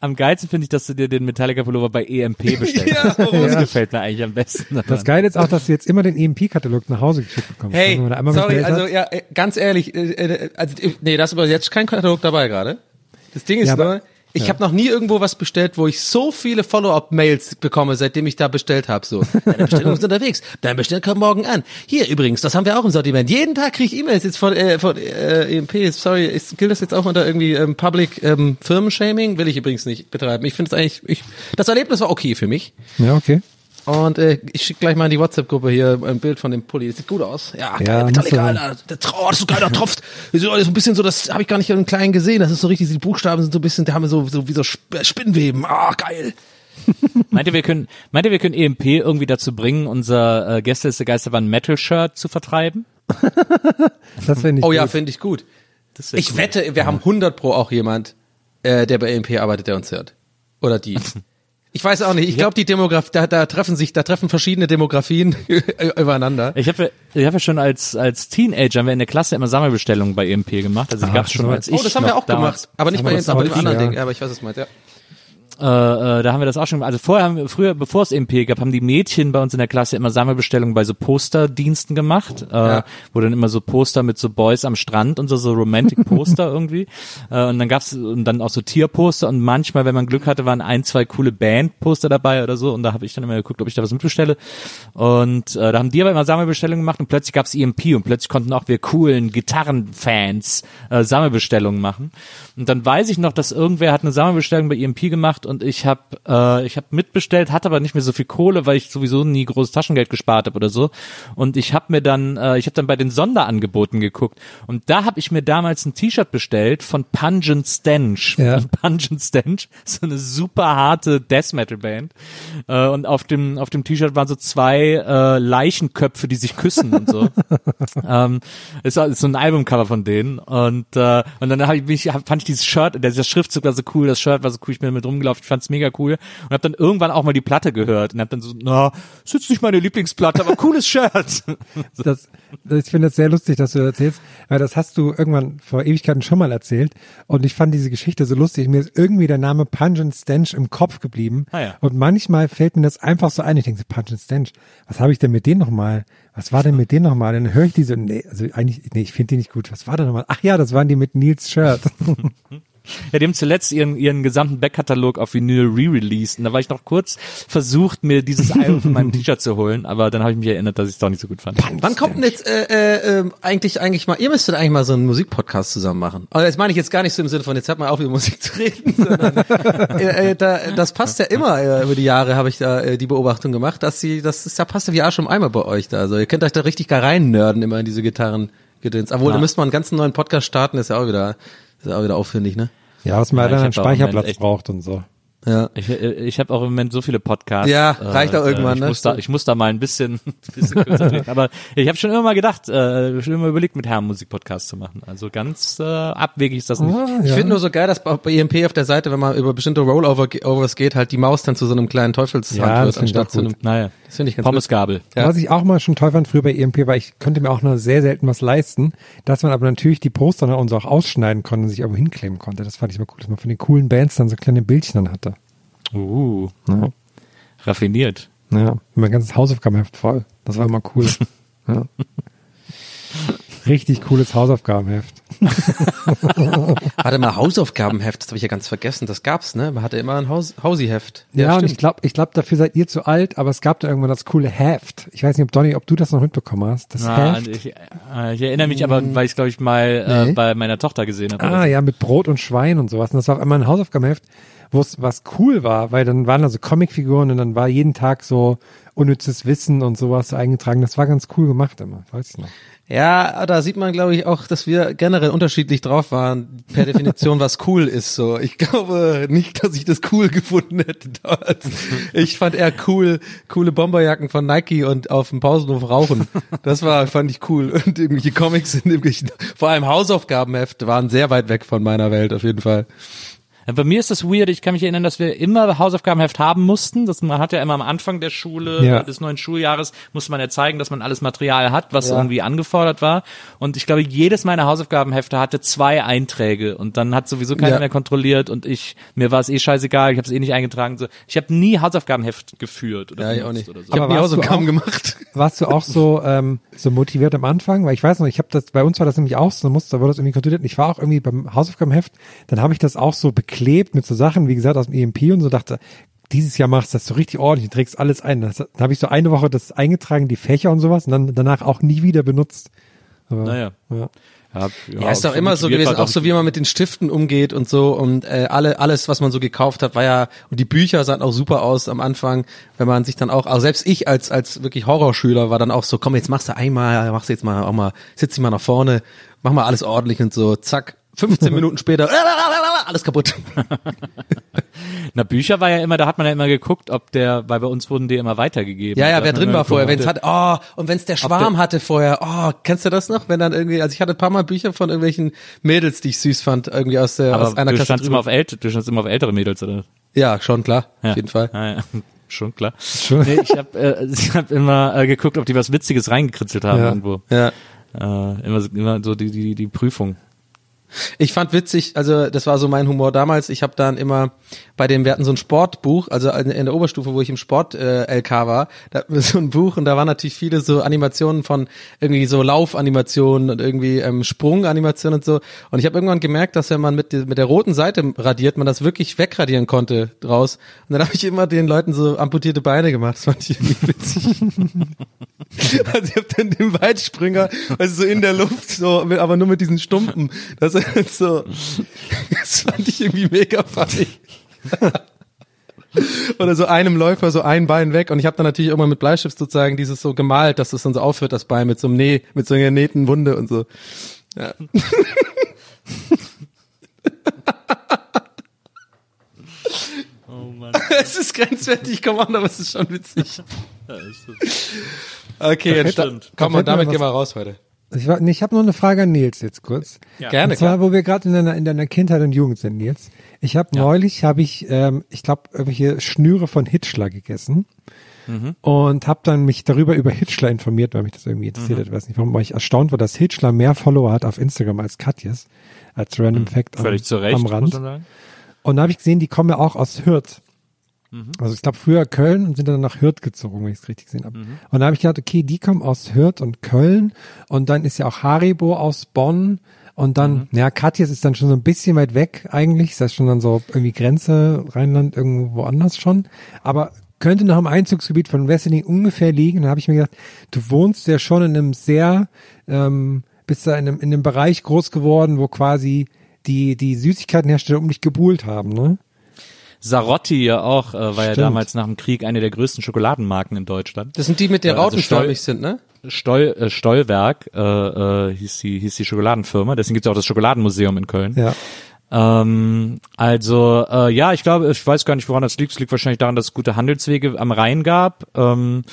am geilsten finde ich, dass du dir den Metallica Pullover bei EMP bestellst.
Ja,
das
Ja.
gefällt mir eigentlich am besten.
Das
daran.
Geile ist auch, dass du jetzt immer den EMP-Katalog nach Hause geschickt bekommst.
Hey, sorry, also ja, äh, ganz ehrlich, äh, äh, also, äh, nee, da ist aber jetzt kein Katalog dabei gerade. Das Ding ist
Ja, aber-
nur, ich habe noch nie irgendwo was bestellt, wo ich so viele Follow-up-Mails bekomme, seitdem ich da bestellt habe. So, deine Bestellung ist unterwegs, deine Bestellung kommt morgen an. Hier übrigens, das haben wir auch im Sortiment. Jeden Tag kriege ich E-Mails jetzt von, äh, von äh, EMP. Sorry, ist, gilt das jetzt auch unter irgendwie ähm, Public ähm, Firmenshaming? Will ich übrigens nicht betreiben. Ich finde es eigentlich, ich, das Erlebnis war okay für mich.
Ja, okay.
Und äh, ich schicke gleich mal in die WhatsApp-Gruppe hier ein Bild von dem Pulli. Das sieht gut aus. Ja,
Ja,
geil, Metallica. Alter. Der Trau, das ist so geil, der tropft. Das ist so ein bisschen so, das habe ich gar nicht im Kleinen gesehen. Das ist so richtig, die Buchstaben sind so ein bisschen, die haben so, so wie so Sp- Spinnweben. Ah, geil.
Meint ihr, wir können, meint ihr, wir können EMP irgendwie dazu bringen, unser äh, Gästeliste Geisterbahn Metal Shirt zu vertreiben?
Das finde ich
Oh ja,
gut.
finde ich gut. Ich
cool.
wette, wir haben 100 pro auch jemand, äh, der bei EMP arbeitet, der uns hört. Oder die. Ich weiß auch nicht. Ich glaube, die Demografie, da, da treffen sich, da treffen verschiedene Demografien übereinander.
Ich habe ich hab ja schon als als Teenager haben wir in der Klasse immer Sammelbestellungen bei EMP gemacht. Also die
Ah,
gab's schon
das
als ich
Oh, das haben wir auch gemacht. Aber nicht bei uns,
das
aber bei dem anderen
ja.
Aber ich weiß, du meinst, ja.
Äh, äh, da haben wir das auch schon, also vorher haben wir, früher, bevor es EMP gab, haben die Mädchen bei uns in der Klasse immer Sammelbestellungen bei so Posterdiensten gemacht, äh,
Ja.
wo dann immer so Poster mit so Boys am Strand und so, so Romantic Poster irgendwie. Äh, und dann gab's und dann auch so Tierposter und manchmal, wenn man Glück hatte, waren ein, zwei coole Bandposter dabei oder so und da habe ich dann immer geguckt, ob ich da was mitbestelle. Und äh, da haben die aber immer Sammelbestellungen gemacht und plötzlich gab's EMP und plötzlich konnten auch wir coolen Gitarrenfans äh, Sammelbestellungen machen. Und dann weiß ich noch, dass irgendwer hat eine Sammelbestellung bei EMP gemacht und ich habe äh, ich habe mitbestellt, hatte aber nicht mehr so viel Kohle, weil ich sowieso nie großes Taschengeld gespart habe oder so. Und ich habe mir dann äh, ich habe dann bei den Sonderangeboten geguckt und da habe ich mir damals ein T-Shirt bestellt von Pungent Stench.
Ja.
Pungent Stench, so eine super harte Death Metal Band. Äh, und auf dem auf dem T-Shirt waren so zwei äh, Leichenköpfe, die sich küssen und so. ähm, ist, ist so ein Albumcover von denen und äh, und dann hab ich mich hab, fand ich dieses Shirt, der, Schriftzug war so cool, das Shirt war so cool, ich bin damit rumgelaufen, ich fand's mega cool und habe dann irgendwann auch mal die Platte gehört und hab dann so, na, ist jetzt nicht meine Lieblingsplatte, aber cooles Shirt.
Das, ich finde das sehr lustig, dass du das erzählst, weil das hast du irgendwann vor Ewigkeiten schon mal erzählt und ich fand diese Geschichte so lustig. Mir ist irgendwie der Name Pungent Stench im Kopf geblieben
Ah ja.
und manchmal fällt mir das einfach so ein. Ich denke, so, Pungent Stench, was habe ich denn mit denen nochmal? Was war denn mit denen nochmal? Dann höre ich diese, nee, also eigentlich, nee, ich finde die nicht gut. Was war da nochmal? Ach ja, das waren die mit Nils Shirt.
Ja, die haben zuletzt ihren, ihren gesamten Backkatalog auf Vinyl re-released. Und da war ich noch kurz versucht, mir dieses Album von meinem T-Shirt zu holen, aber dann habe ich mich erinnert, dass ich es doch nicht so gut fand.
Wann kommt denn jetzt äh, äh, ähm, eigentlich eigentlich mal, ihr müsstet eigentlich mal so einen Musikpodcast zusammen machen. Also jetzt meine ich jetzt gar nicht so im Sinne von, jetzt hört mal auf, über Musik zu reden, sondern äh, äh, da, das passt ja immer, äh, über die Jahre habe ich da äh, die Beobachtung gemacht, dass sie, das ist ja passt ja wie Arsch im Eimer bei euch da. Also ihr könnt euch da richtig gar rein nerden immer in diese Gitarren. Gedöns. Obwohl,
Ja.
da müsste man einen ganz neuen Podcast starten, ist ja auch wieder, ist ja auch wieder aufwendig, ne?
Ja, was man
Ja,
dann
ich
einen Speicherplatz
echt-
braucht und so.
Ja.
Ich, äh, ich habe auch im Moment so viele Podcasts.
Ja, reicht auch irgendwann,
ich
ne?
Muss da, ich muss da mal ein bisschen, bisschen kürzer drehen. Aber ich habe schon immer mal gedacht, äh, schon immer überlegt, mit Herren Musik-Podcast zu machen. Also ganz äh, abwegig ist das nicht.
Ich
ja.
finde nur so geil, dass bei EMP auf der Seite, wenn man über bestimmte Rollovers geht, halt die Maus dann zu so einem kleinen Teufelshand
Ja,
wird,
ich
anstatt zu einem.
Naja,
das finde ich ganz.
Pommesgabel.
Ja.
Was ich auch mal schon toll fand früher bei EMP, weil ich konnte mir auch nur sehr selten was leisten, dass man aber natürlich die Poster dann und so auch ausschneiden konnte und sich irgendwo hinkleben konnte. Das fand ich mal cool, dass man von den coolen Bands dann so kleine Bildchen dann hatte.
Uh,
Ja,
raffiniert.
ja. mein ganzes Hausaufgabenheft voll. Das war immer cool. ja. Richtig cooles Hausaufgabenheft.
Warte mal, Hausaufgabenheft, das habe ich ja ganz vergessen. Das gab's, ne? Man hatte immer ein Haus Hausi-Heft.
Ja, und
stimmt.
ich glaube, ich glaube, dafür seid ihr zu alt, aber es gab da irgendwann das coole Heft. Ich weiß nicht, ob Donny, ob du das noch mitbekommen hast. Das
Ah,
Heft.
ich, äh, ich erinnere mich aber, weil ich glaube ich mal äh,
Nee.
bei meiner Tochter gesehen habe.
Ah, ja, mit Brot und Schwein und sowas. Und das war auf einmal ein Hausaufgabenheft, wo es was cool war, weil dann waren da so Comicfiguren und dann war jeden Tag so unnützes Wissen und sowas eingetragen. Das war ganz cool gemacht immer, weiß ich noch.
Ja, da sieht man, glaube ich, auch, dass wir generell unterschiedlich drauf waren, per Definition, was cool ist. So, ich glaube nicht, dass ich das cool gefunden hätte damals. Ich fand eher cool, coole Bomberjacken von Nike und auf dem Pausenhof rauchen. Das war, fand ich cool. Und irgendwelche Comics in irgendwelchen, vor allem Hausaufgabenheft, waren sehr weit weg von meiner Welt auf jeden Fall.
Ja, Bei mir ist das weird. Ich kann mich erinnern, dass wir immer Hausaufgabenheft haben mussten. Das, man hat ja immer am Anfang der Schule,
Ja.
des neuen Schuljahres, musste man ja zeigen, dass man alles Material hat, was irgendwie angefordert war. Und ich glaube, jedes meiner Hausaufgabenhefte hatte zwei Einträge. Und dann hat sowieso keiner
Ja.
mehr kontrolliert. Und ich, mir war es eh scheißegal. Ich habe es eh nicht eingetragen. So, ich habe nie Hausaufgabenheft geführt oder
Ja, ich auch nicht.
oder so.
Ich habe nie Hausaufgaben
auch-
gemacht.
Warst du auch so ähm, so motiviert am Anfang? Weil ich weiß noch, ich habe das bei uns war das nämlich auch so, da wurde das irgendwie kontrolliert. Und ich war auch irgendwie beim Hausaufgabenheft, dann habe ich das auch so beklebt mit so Sachen, wie gesagt, aus dem EMP und so dachte, dieses Jahr machst du das so richtig ordentlich, du trägst alles ein. Das, dann habe ich so eine Woche das eingetragen, die Fächer und sowas, und dann danach auch nie wieder benutzt. Aber,
Naja.
ja.
Ja,
Ja, ist doch immer so gewesen, auch so wie man mit den Stiften umgeht und so und äh, alle alles, was man so gekauft hat, war ja und die Bücher sahen auch super aus am Anfang, wenn man sich dann auch, also selbst ich als als wirklich Horrorschüler war dann auch so, komm jetzt machst du einmal, machst du jetzt mal auch mal, setz dich mal nach vorne, mach mal alles ordentlich und so, zack, 15 Minuten später, alles kaputt.
Na, Bücher war ja immer, da hat man ja immer geguckt, ob der, weil bei uns wurden die immer weitergegeben.
Ja, ja, wer drin war vorher, wenn es hat, oh, und wenn es der Schwarm
der-
hatte vorher, oh, kennst du das noch? Wenn dann irgendwie, also ich hatte ein paar Mal Bücher von irgendwelchen Mädels, die ich süß fand, irgendwie aus der,
Aber
aus einer
du
Klasse
standst
drüber.
immer auf ältere, du standst immer auf ältere Mädels, oder?
Ja, schon klar,
Ja.
auf jeden Fall.
Ja, ja. Schon klar.
Schon.
Nee, ich habe äh, ich hab immer äh, geguckt, ob die was Witziges reingekritzelt haben irgendwo.
Ja.
Äh, immer, so- immer so die, die, die Prüfung.
Ich fand witzig, also das war so mein Humor damals. Ich habe dann immer bei dem, wir hatten so ein Sportbuch, also in der Oberstufe, wo ich im Sport äh, LK war, da hatten wir so ein Buch und da waren natürlich viele so Animationen von irgendwie so Laufanimationen und irgendwie ähm, Sprunganimationen und so. Und ich habe irgendwann gemerkt, dass wenn man mit, mit der roten Seite radiert, man das wirklich wegradieren konnte draus. Und dann habe ich immer den Leuten so amputierte Beine gemacht. Das fand ich irgendwie witzig. also ich habe dann den Weitspringer, also so in der Luft, so, aber nur mit diesen Stumpen. Das so, das fand ich irgendwie mega funny. Oder so einem Läufer so ein Bein weg und ich habe dann natürlich immer mit Bleistift sozusagen dieses so gemalt, dass das dann so aufhört, das Bein mit so einem Näh, mit so einer genähten Wunde und so. Ja.
Oh Mann.
es ist grenzwertig, komm on, aber es ist schon witzig. Okay, jetzt komm und damit gehen wir raus heute.
Ich, war- nee, ich habe noch eine Frage an Nils jetzt kurz.
Gerne,
und zwar,
klar.
wo wir gerade in deiner, in deiner Kindheit und Jugend sind, Nils. Ich habe neulich, habe ich, ähm, ich glaube, irgendwelche Schnüre von Hitchler gegessen
Mhm.
und habe dann mich darüber über Hitchler informiert, weil mich das irgendwie interessiert
Mhm.
hat. Ich weiß nicht, warum, weil ich erstaunt war, dass Hitchler mehr Follower hat auf Instagram als Katjes, als Random Fact am,
Mhm. Völlig zu Recht,
am
muss
Rand.
man sagen.
Und da habe ich gesehen, die kommen ja auch aus Hürth.
Mhm.
Also ich glaube früher Köln und sind dann nach Hürth gezogen, wenn ich es richtig gesehen habe.
Mhm.
Und da habe ich gedacht, okay, die kommen aus Hürth und Köln und dann ist ja auch Haribo aus Bonn und dann,
Mhm.
ja, Katjes ist dann schon so ein bisschen weit weg eigentlich, ist das schon dann so irgendwie Grenze, Rheinland, irgendwo anders schon, aber könnte noch im Einzugsgebiet von Wesseling ungefähr liegen. Da habe ich mir gedacht, du wohnst ja schon in einem sehr, ähm, bist da in einem, in einem Bereich groß geworden, wo quasi die, die Süßigkeitenhersteller um dich gebuhlt haben, ne?
Sarotti ja auch, äh, war ja
Stimmt.
damals nach dem Krieg eine der größten Schokoladenmarken in Deutschland.
Das sind die mit der
Also
rautenförmig
Stoll-
sind, ne?
Stoll, äh, Stollwerk äh, äh, hieß, die, hieß die Schokoladenfirma, deswegen gibt's auch das Schokoladenmuseum in Köln.
Ja.
Ähm, also äh, ja, ich glaube, ich weiß gar nicht, woran das liegt. Es liegt wahrscheinlich daran, dass es gute Handelswege am Rhein gab, ähm,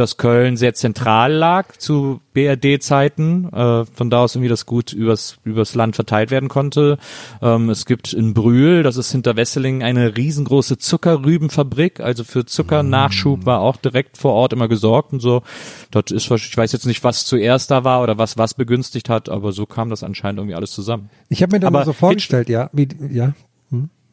dass Köln sehr zentral lag zu BRD-Zeiten, äh, von da aus irgendwie das gut übers, übers Land verteilt werden konnte. Ähm, es gibt in Brühl, das ist hinter Wesseling, eine riesengroße Zuckerrübenfabrik, also für Zuckernachschub war auch direkt vor Ort immer gesorgt und so. Dort ist, ich weiß jetzt nicht, was zuerst da war oder was was begünstigt hat, aber so kam das anscheinend irgendwie alles zusammen.
Ich habe mir dann
Aber
mal so vorgestellt, ja, wie, ja.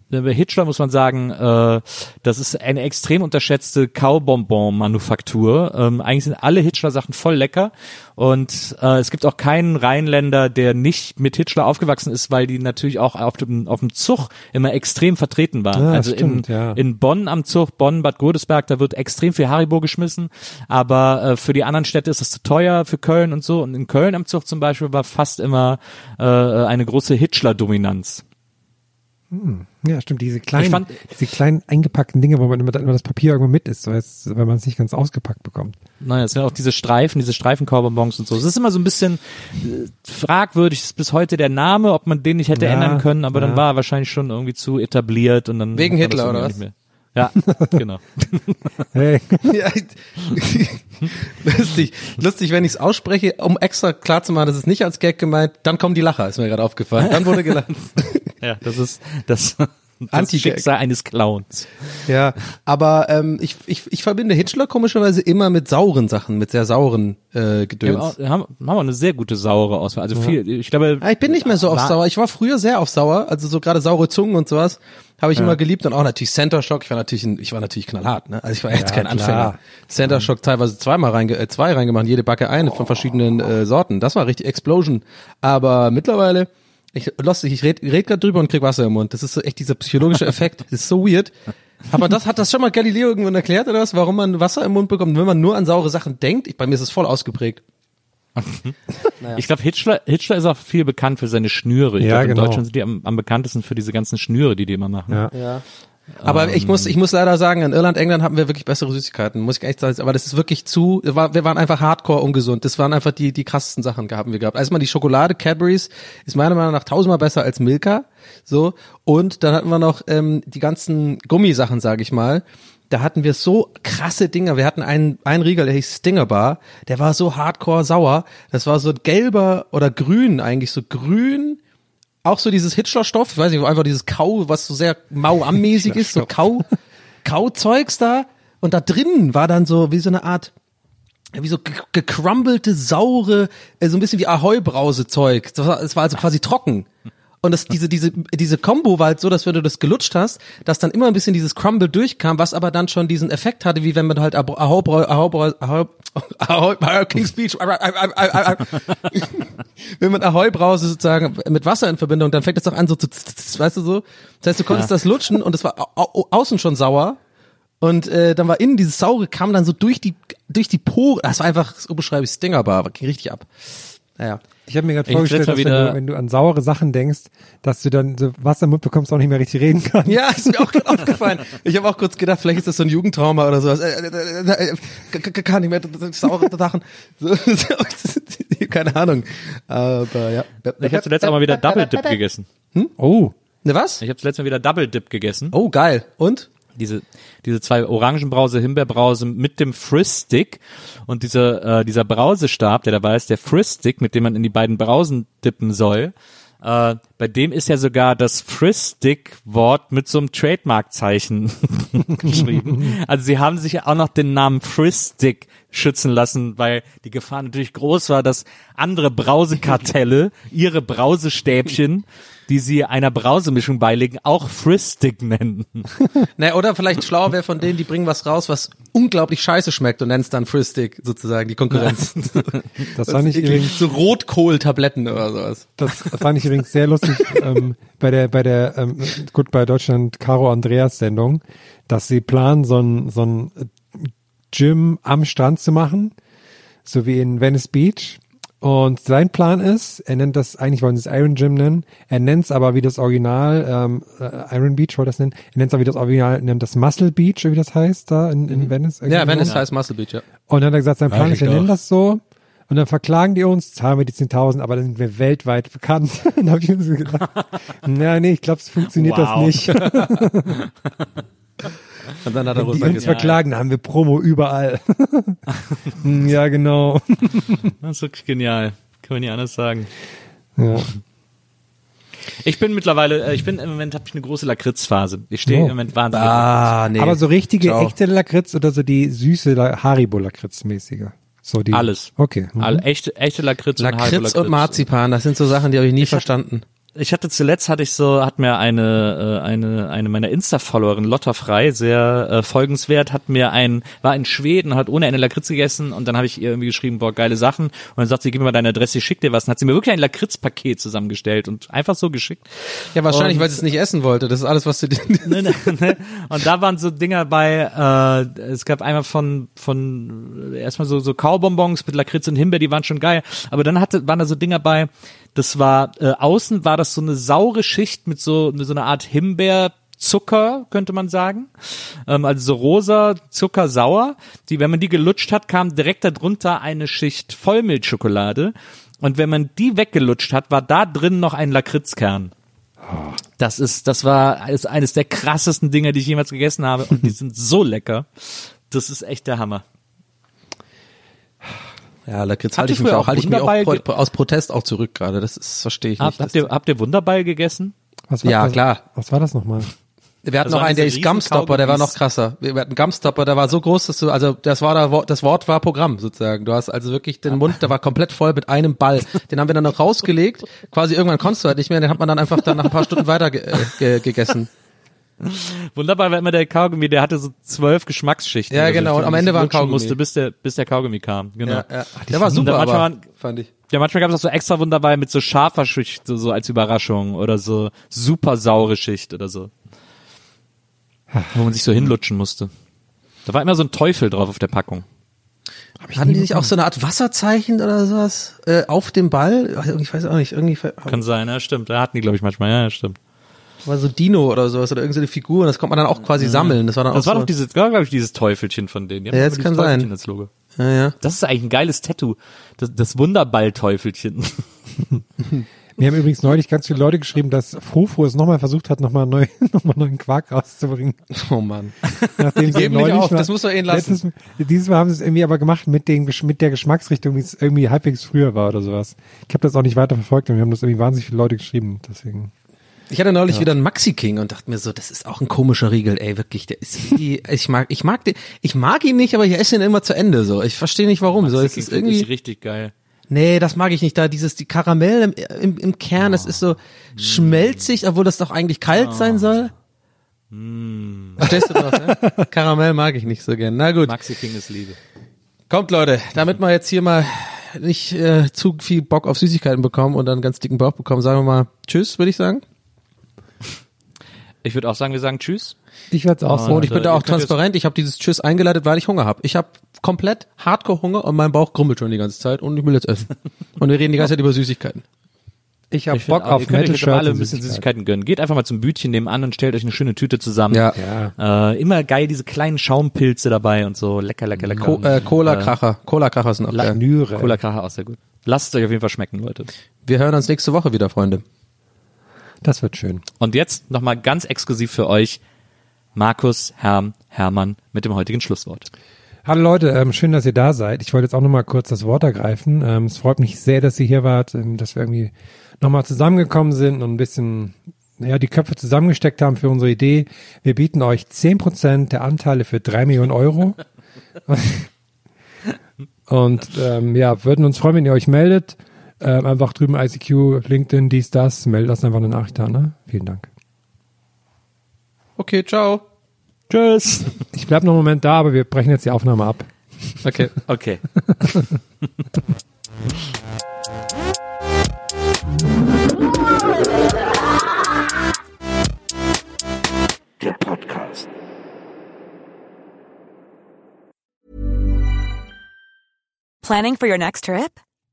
Bei Hitchler muss man sagen, äh, das ist eine extrem unterschätzte Kaubonbon-Manufaktur. Ähm, eigentlich sind alle Hitchler-Sachen voll lecker und äh, es gibt auch keinen Rheinländer, der nicht mit Hitchler aufgewachsen ist, weil die natürlich auch auf dem, auf dem Zug immer extrem vertreten waren.
Ja,
also
stimmt,
in,
ja.
in Bonn am Zug, Bonn, Bad Godesberg, da wird extrem viel Haribo geschmissen, aber äh, für die anderen Städte ist das zu teuer, für Köln und so. Und in Köln am Zug zum Beispiel war fast immer äh, eine große Hitchler-Dominanz.
Ja, stimmt, diese kleinen,
fand-
diese kleinen eingepackten Dinge, wo man immer, immer das Papier irgendwo mit ist, weil, man es nicht ganz ausgepackt bekommt.
Naja, es sind auch diese Streifen, diese Streifenkorbonbons und so. Es ist immer so ein bisschen äh, fragwürdig, ist bis heute der Name, ob man den nicht hätte
Ja,
ändern können, aber
ja.
dann war er wahrscheinlich schon irgendwie zu etabliert und dann
Wegen
hat man das
Hitler, oder was?
nicht mehr. Ja, genau.
Hey,
Ja, lustig, lustig, wenn ich es ausspreche, um extra klar zu machen, dass es nicht als Gag gemeint, dann kommen die Lacher, ist mir gerade aufgefallen. Dann wurde gelacht.
Ja, das ist das, das
Anti-Gag.
Schicksal eines Clowns.
ja, aber ähm, ich, ich, ich verbinde Hitchler komischerweise immer mit sauren Sachen, mit sehr sauren äh, Gedöns.
auch, haben, haben wir eine sehr gute saure Auswahl. Also viel, ich glaube.
Ah, ich bin nicht mehr so auf sauer. Ich war früher sehr auf sauer, also so gerade saure Zungen und sowas habe ich immer geliebt und auch natürlich Center Shock. Ich war natürlich, ein, ich war natürlich knallhart, ne? Also ich war jetzt
Ja,
kein
klar.
Anfänger. Center Shock teilweise zweimal reinge äh, zwei reingemacht, jede Backe eine von verschiedenen äh, Sorten. Das war richtig Explosion. Aber mittlerweile, ich lustig, ich red, red gerade drüber und krieg Wasser im Mund. Das ist so echt dieser psychologische Effekt. Das ist so weird. Aber das hat das schon mal Galileo irgendwann erklärt oder was, warum man Wasser im Mund bekommt, wenn man nur an saure Sachen denkt. Ich, bei mir ist es voll ausgeprägt.
Ich glaube, Hitchler, Hitchler ist auch viel bekannt für seine Schnüre. Ich
Ja,
glaube, in
genau.
Deutschland sind die am, am bekanntesten für diese ganzen Schnüre, die die immer machen.
ja.
Aber ich muss, ich muss leider sagen, in Irland, England haben wir wirklich bessere Süßigkeiten, muss ich echt sagen. Aber das ist wirklich zu, war- wir waren einfach hardcore ungesund. Das waren einfach die, die krassesten Sachen haben wir gehabt. Erstmal die Schokolade, Cadbury's, ist meiner Meinung nach tausendmal besser als Milka. So. Und dann hatten wir noch ähm, die ganzen Gummisachen, sage ich mal. Da hatten wir so krasse Dinger. Wir hatten einen, einen Riegel, der hieß Stinger Bar. Der war so hardcore sauer. Das war so gelber oder grün eigentlich, so grün auch so dieses Hitchler-Stoff, ich weiß nicht, einfach dieses Kau, was so sehr Mau-Am-mäßig ist, so Kau, Kauzeugs da. Und da drin war dann so wie so eine Art, wie so ge- gecrumbelte, saure, äh, so ein bisschen wie Ahoi-Brause-Zeug. Es war also quasi trocken. Und das, diese, diese, diese Combo war halt so, dass wenn du das gelutscht hast, dass dann immer ein bisschen dieses Crumble durchkam, was aber dann schon diesen Effekt hatte, wie wenn man halt King's Speech, wenn man Ahoi-Brause sozusagen mit Wasser in Verbindung, dann fängt das doch an so zu, weißt du so? Das heißt, du konntest das lutschen und es war au außen schon sauer und äh, dann war innen dieses saure kam dann so durch die durch die Pore. Das war einfach, so beschreibe ich Stingerbar, ging richtig ab. Naja.
Ich habe mir gerade vorgestellt, dass wenn du, wenn du an saure Sachen denkst, dass du dann so Wasser im Mund bekommst, auch nicht mehr richtig reden kannst.
Ja, ist mir auch gerade aufgefallen. Ich habe auch kurz gedacht, vielleicht ist das so ein Jugendtrauma oder sowas. Äh, äh, äh, Kann nicht mehr saure Sachen. Keine Ahnung. Aber ja.
Ich habe zuletzt auch mal wieder Double Dip gegessen.
Oh,
Ne was?
Ich habe zuletzt mal wieder Double Dip gegessen.
Oh, geil. Und?
Diese diese zwei Orangenbrause, Himbeerbrause mit dem Frizz-Stick und dieser äh, dieser Brausestab, der dabei ist, der Frizz-Stick, mit dem man in die beiden Brausen dippen soll. Äh, bei dem ist ja sogar das Frizz-Stick-Wort mit so einem Trademark-Zeichen geschrieben. Also sie haben sich auch noch den Namen Frizz-Stick schützen lassen, weil die Gefahr natürlich groß war, dass andere Brausekartelle ihre Brausestäbchen, die sie einer Brausemischung beilegen, auch Frizz-Stick nennen.
Ne, oder vielleicht schlauer wäre von denen, die bringen was raus, was unglaublich scheiße schmeckt und nennen es dann Frisstick sozusagen, die Konkurrenz.
das fand ich übrigens,
so Rotkohltabletten oder sowas.
das fand ich übrigens sehr lustig ähm, bei der bei der ähm, gut bei Deutschland Caro Andreas Sendung, dass sie planen so ein so ein Gym am Strand zu machen, so wie in Venice Beach. Und sein Plan ist, er nennt das, eigentlich wollen sie es Iron Gym nennen, er nennt es aber wie das Original, ähm, äh, Iron Beach wollte das nennen, er nennt es aber wie das Original, nennt das Muscle Beach, wie das heißt, da in, in Venice.
Mhm. Ja,
irgendwie
Venice
so.
heißt Muscle Beach, ja.
Und dann hat er gesagt, sein Plan ist, wir nennen das so. Und dann verklagen die uns, zahlen wir die 10.000, aber dann sind wir weltweit bekannt. dann habe ich mir so gedacht, na nee, ich glaube, es funktioniert
Wow.
das nicht.
Und dann hat er
Wenn die uns verklagen, dann haben wir Promo überall. Hm, ja, genau.
Das ist wirklich genial. Kann man nicht anders sagen.
Ja.
Ich bin mittlerweile, äh, ich bin im Moment habe ich eine große Lakritzphase. Ich stehe
Oh.
im Moment wahnsinnig.
Ah, nee.
Aber so richtige,
Ciao.
echte Lakritz oder so die süße La- Haribo-Lakritz-mäßige? So die.
Alles.
Okay. Mhm.
All, echte, echte Lakritz,
Lakritz
Haribo-Lakritz.
und Marzipan, das sind so Sachen, die habe ich nie verstanden.
Ich hatte zuletzt hatte ich so, hat mir eine äh, eine eine meiner Insta-Followerin Lotta Frei sehr äh, folgenswert, hat mir ein war in Schweden, hat ohne Ende Lakritz gegessen und dann habe ich ihr irgendwie geschrieben, boah geile Sachen und dann sagt sie, gib mir mal deine Adresse, ich schick dir was. Und hat sie mir wirklich ein Lakritz-Paket zusammengestellt und einfach so geschickt.
Ja, wahrscheinlich,
Und-
weil sie es nicht essen wollte. Das ist alles, was du
ne, ne, ne. Und da waren so Dinger bei, äh, es gab einmal von, von erstmal so, so Kaubonbons mit Lakritz und Himbeer, die waren schon geil. Aber dann hatte, waren da so Dinger bei, das war, äh, außen war das so eine saure Schicht mit so, mit so einer Art Himbeerzucker, könnte man sagen. Ähm, also so rosa, zuckersauer. Die, wenn man die gelutscht hat, kam direkt darunter eine Schicht Vollmilchschokolade. Und wenn man die weggelutscht hat, war da drin noch ein Lakritzkern. Das ist, das war ist eines der krassesten Dinge, die ich jemals gegessen habe und die sind so lecker. Das ist echt der Hammer.
Ja, Lakritz
Habt
halte ich mich auch,
auch
halte ich mich auch pro, aus Protest auch zurück gerade. Das ist, verstehe ich nicht.
Habt,
Das-
ihr, habt ihr Wunderball gegessen?
Was
Ja,
was,
klar.
Was war das nochmal?
Wir hatten
Das
noch einen, der ist Gumstopper, der war noch krasser. Wir hatten Gumstopper, der war so groß, dass du, also das war da, das Wort war Programm sozusagen. Du hast also wirklich den Mund, der war komplett voll mit einem Ball. Den haben wir dann noch rausgelegt. Quasi irgendwann konntest du halt nicht mehr, den hat man dann einfach dann nach ein paar Stunden weiter ge äh, ge gegessen.
Wunderbar war immer der Kaugummi, der hatte so zwölf Geschmacksschichten.
Ja, genau,
die
und am Ende war ein Kaugummi.
musste, bis der, bis der Kaugummi kam. Genau.
Ja, ja. Der war super,
manchmal
aber,
waren-
fand ich.
Ja, manchmal gab es auch so extra Wunderball mit so scharfer Schicht, so, so als Überraschung oder so super saure Schicht oder so. Wo man sich so hinlutschen musste. Da war immer so ein Teufel drauf auf der Packung.
Hatten die nicht auch so eine Art Wasserzeichen oder sowas äh, auf dem Ball? Ich weiß auch nicht, irgendwie
Kann sein, ja, stimmt. Da hatten die, glaube ich, manchmal, ja, stimmt.
War so Dino oder sowas oder irgendeine Figur und das konnte man dann auch quasi sammeln. Das war dann
Das
auch
war
so,
doch dieses, glaube ich, dieses Teufelchen von denen.
Ja, das kann sein.
Als Logo.
ja, ja.
Das ist eigentlich ein geiles Tattoo. Das, das Wunderball-Teufelchen.
Mir haben übrigens neulich ganz viele Leute geschrieben, dass Fofo es nochmal versucht hat, nochmal neu, nochmal neuen Quark rauszubringen.
Oh Mann.
Nachdem sie
geben nicht
neulich
auf,
mal-
das muss man ihnen lassen.
letztes- Dieses Mal haben sie es irgendwie aber gemacht mit, den, mit der Geschmacksrichtung, wie es irgendwie halbwegs früher war oder sowas. Ich habe das auch nicht weiter verfolgt und wir haben das irgendwie wahnsinnig viele Leute geschrieben, deswegen.
Ich hatte neulich wieder einen Maxi King und dachte mir so, das ist auch ein komischer Riegel, ey, wirklich, der ist irgendwie, ich mag, ich mag den, ich mag ihn nicht, aber ich esse ihn immer zu Ende, so. Ich verstehe nicht warum, so. Es ist irgendwie,
richtig geil.
Nee, das mag ich nicht. Da dieses die Karamell im, im, im Kern, das ist so schmelzig, obwohl das doch eigentlich kalt sein soll. Verstehst du doch, ne? Karamell mag ich nicht so gern. Na gut.
Maxi King ist Liebe.
Kommt Leute, damit wir jetzt hier mal nicht äh, zu viel Bock auf Süßigkeiten bekommen und dann einen ganz dicken Bauch bekommen, sagen wir mal Tschüss, würde ich sagen.
Ich würde auch sagen, wir sagen Tschüss.
Ich werde es auch
Und ich
sagen.
bin da
ihr
auch transparent. Ich habe dieses Tschüss eingeleitet, weil ich Hunger habe. Ich habe komplett Hardcore Hunger und mein Bauch grummelt schon die ganze Zeit und ich will jetzt essen. Und wir reden die ganze Zeit über Süßigkeiten.
Ich habe
find
Bock
auch,
auf
ihr könnt euch jetzt aber
Metal-Shirts
alle ein bisschen
Süßigkeiten.
Süßigkeiten gönnen. Geht einfach mal zum Bütchen nebenan und stellt euch eine schöne Tüte zusammen.
Ja.
Äh, immer geil, diese kleinen Schaumpilze dabei und so. Lecker, lecker, lecker.
Co äh, Cola-Kracher. Cola-Kracher sind auch geil.
Cola Kracher auch sehr gut. Lasst es euch auf jeden Fall schmecken, Leute.
Wir hören uns nächste Woche wieder, Freunde.
Das wird schön.
Und jetzt nochmal ganz exklusiv für euch Markus, Herm, Hermann mit dem heutigen Schlusswort.
Hallo Leute, ähm, schön, dass ihr da seid. Ich wollte jetzt auch nochmal kurz das Wort ergreifen. Ähm, es freut mich sehr, dass ihr hier wart, ähm, dass wir irgendwie nochmal zusammengekommen sind und ein bisschen ja, die Köpfe zusammengesteckt haben für unsere Idee. Wir bieten euch 10% der Anteile für drei Millionen Euro. und ähm, ja, würden uns freuen, wenn ihr euch meldet. Ähm, einfach drüben ICQ, LinkedIn, dies, das. Meldet uns einfach eine Nachricht da. Ne? Vielen Dank.
Okay, ciao.
Tschüss.
Ich bleib noch einen Moment da, aber wir brechen jetzt die Aufnahme ab.
Okay.
Okay.
Der Podcast.
Planning for your next trip?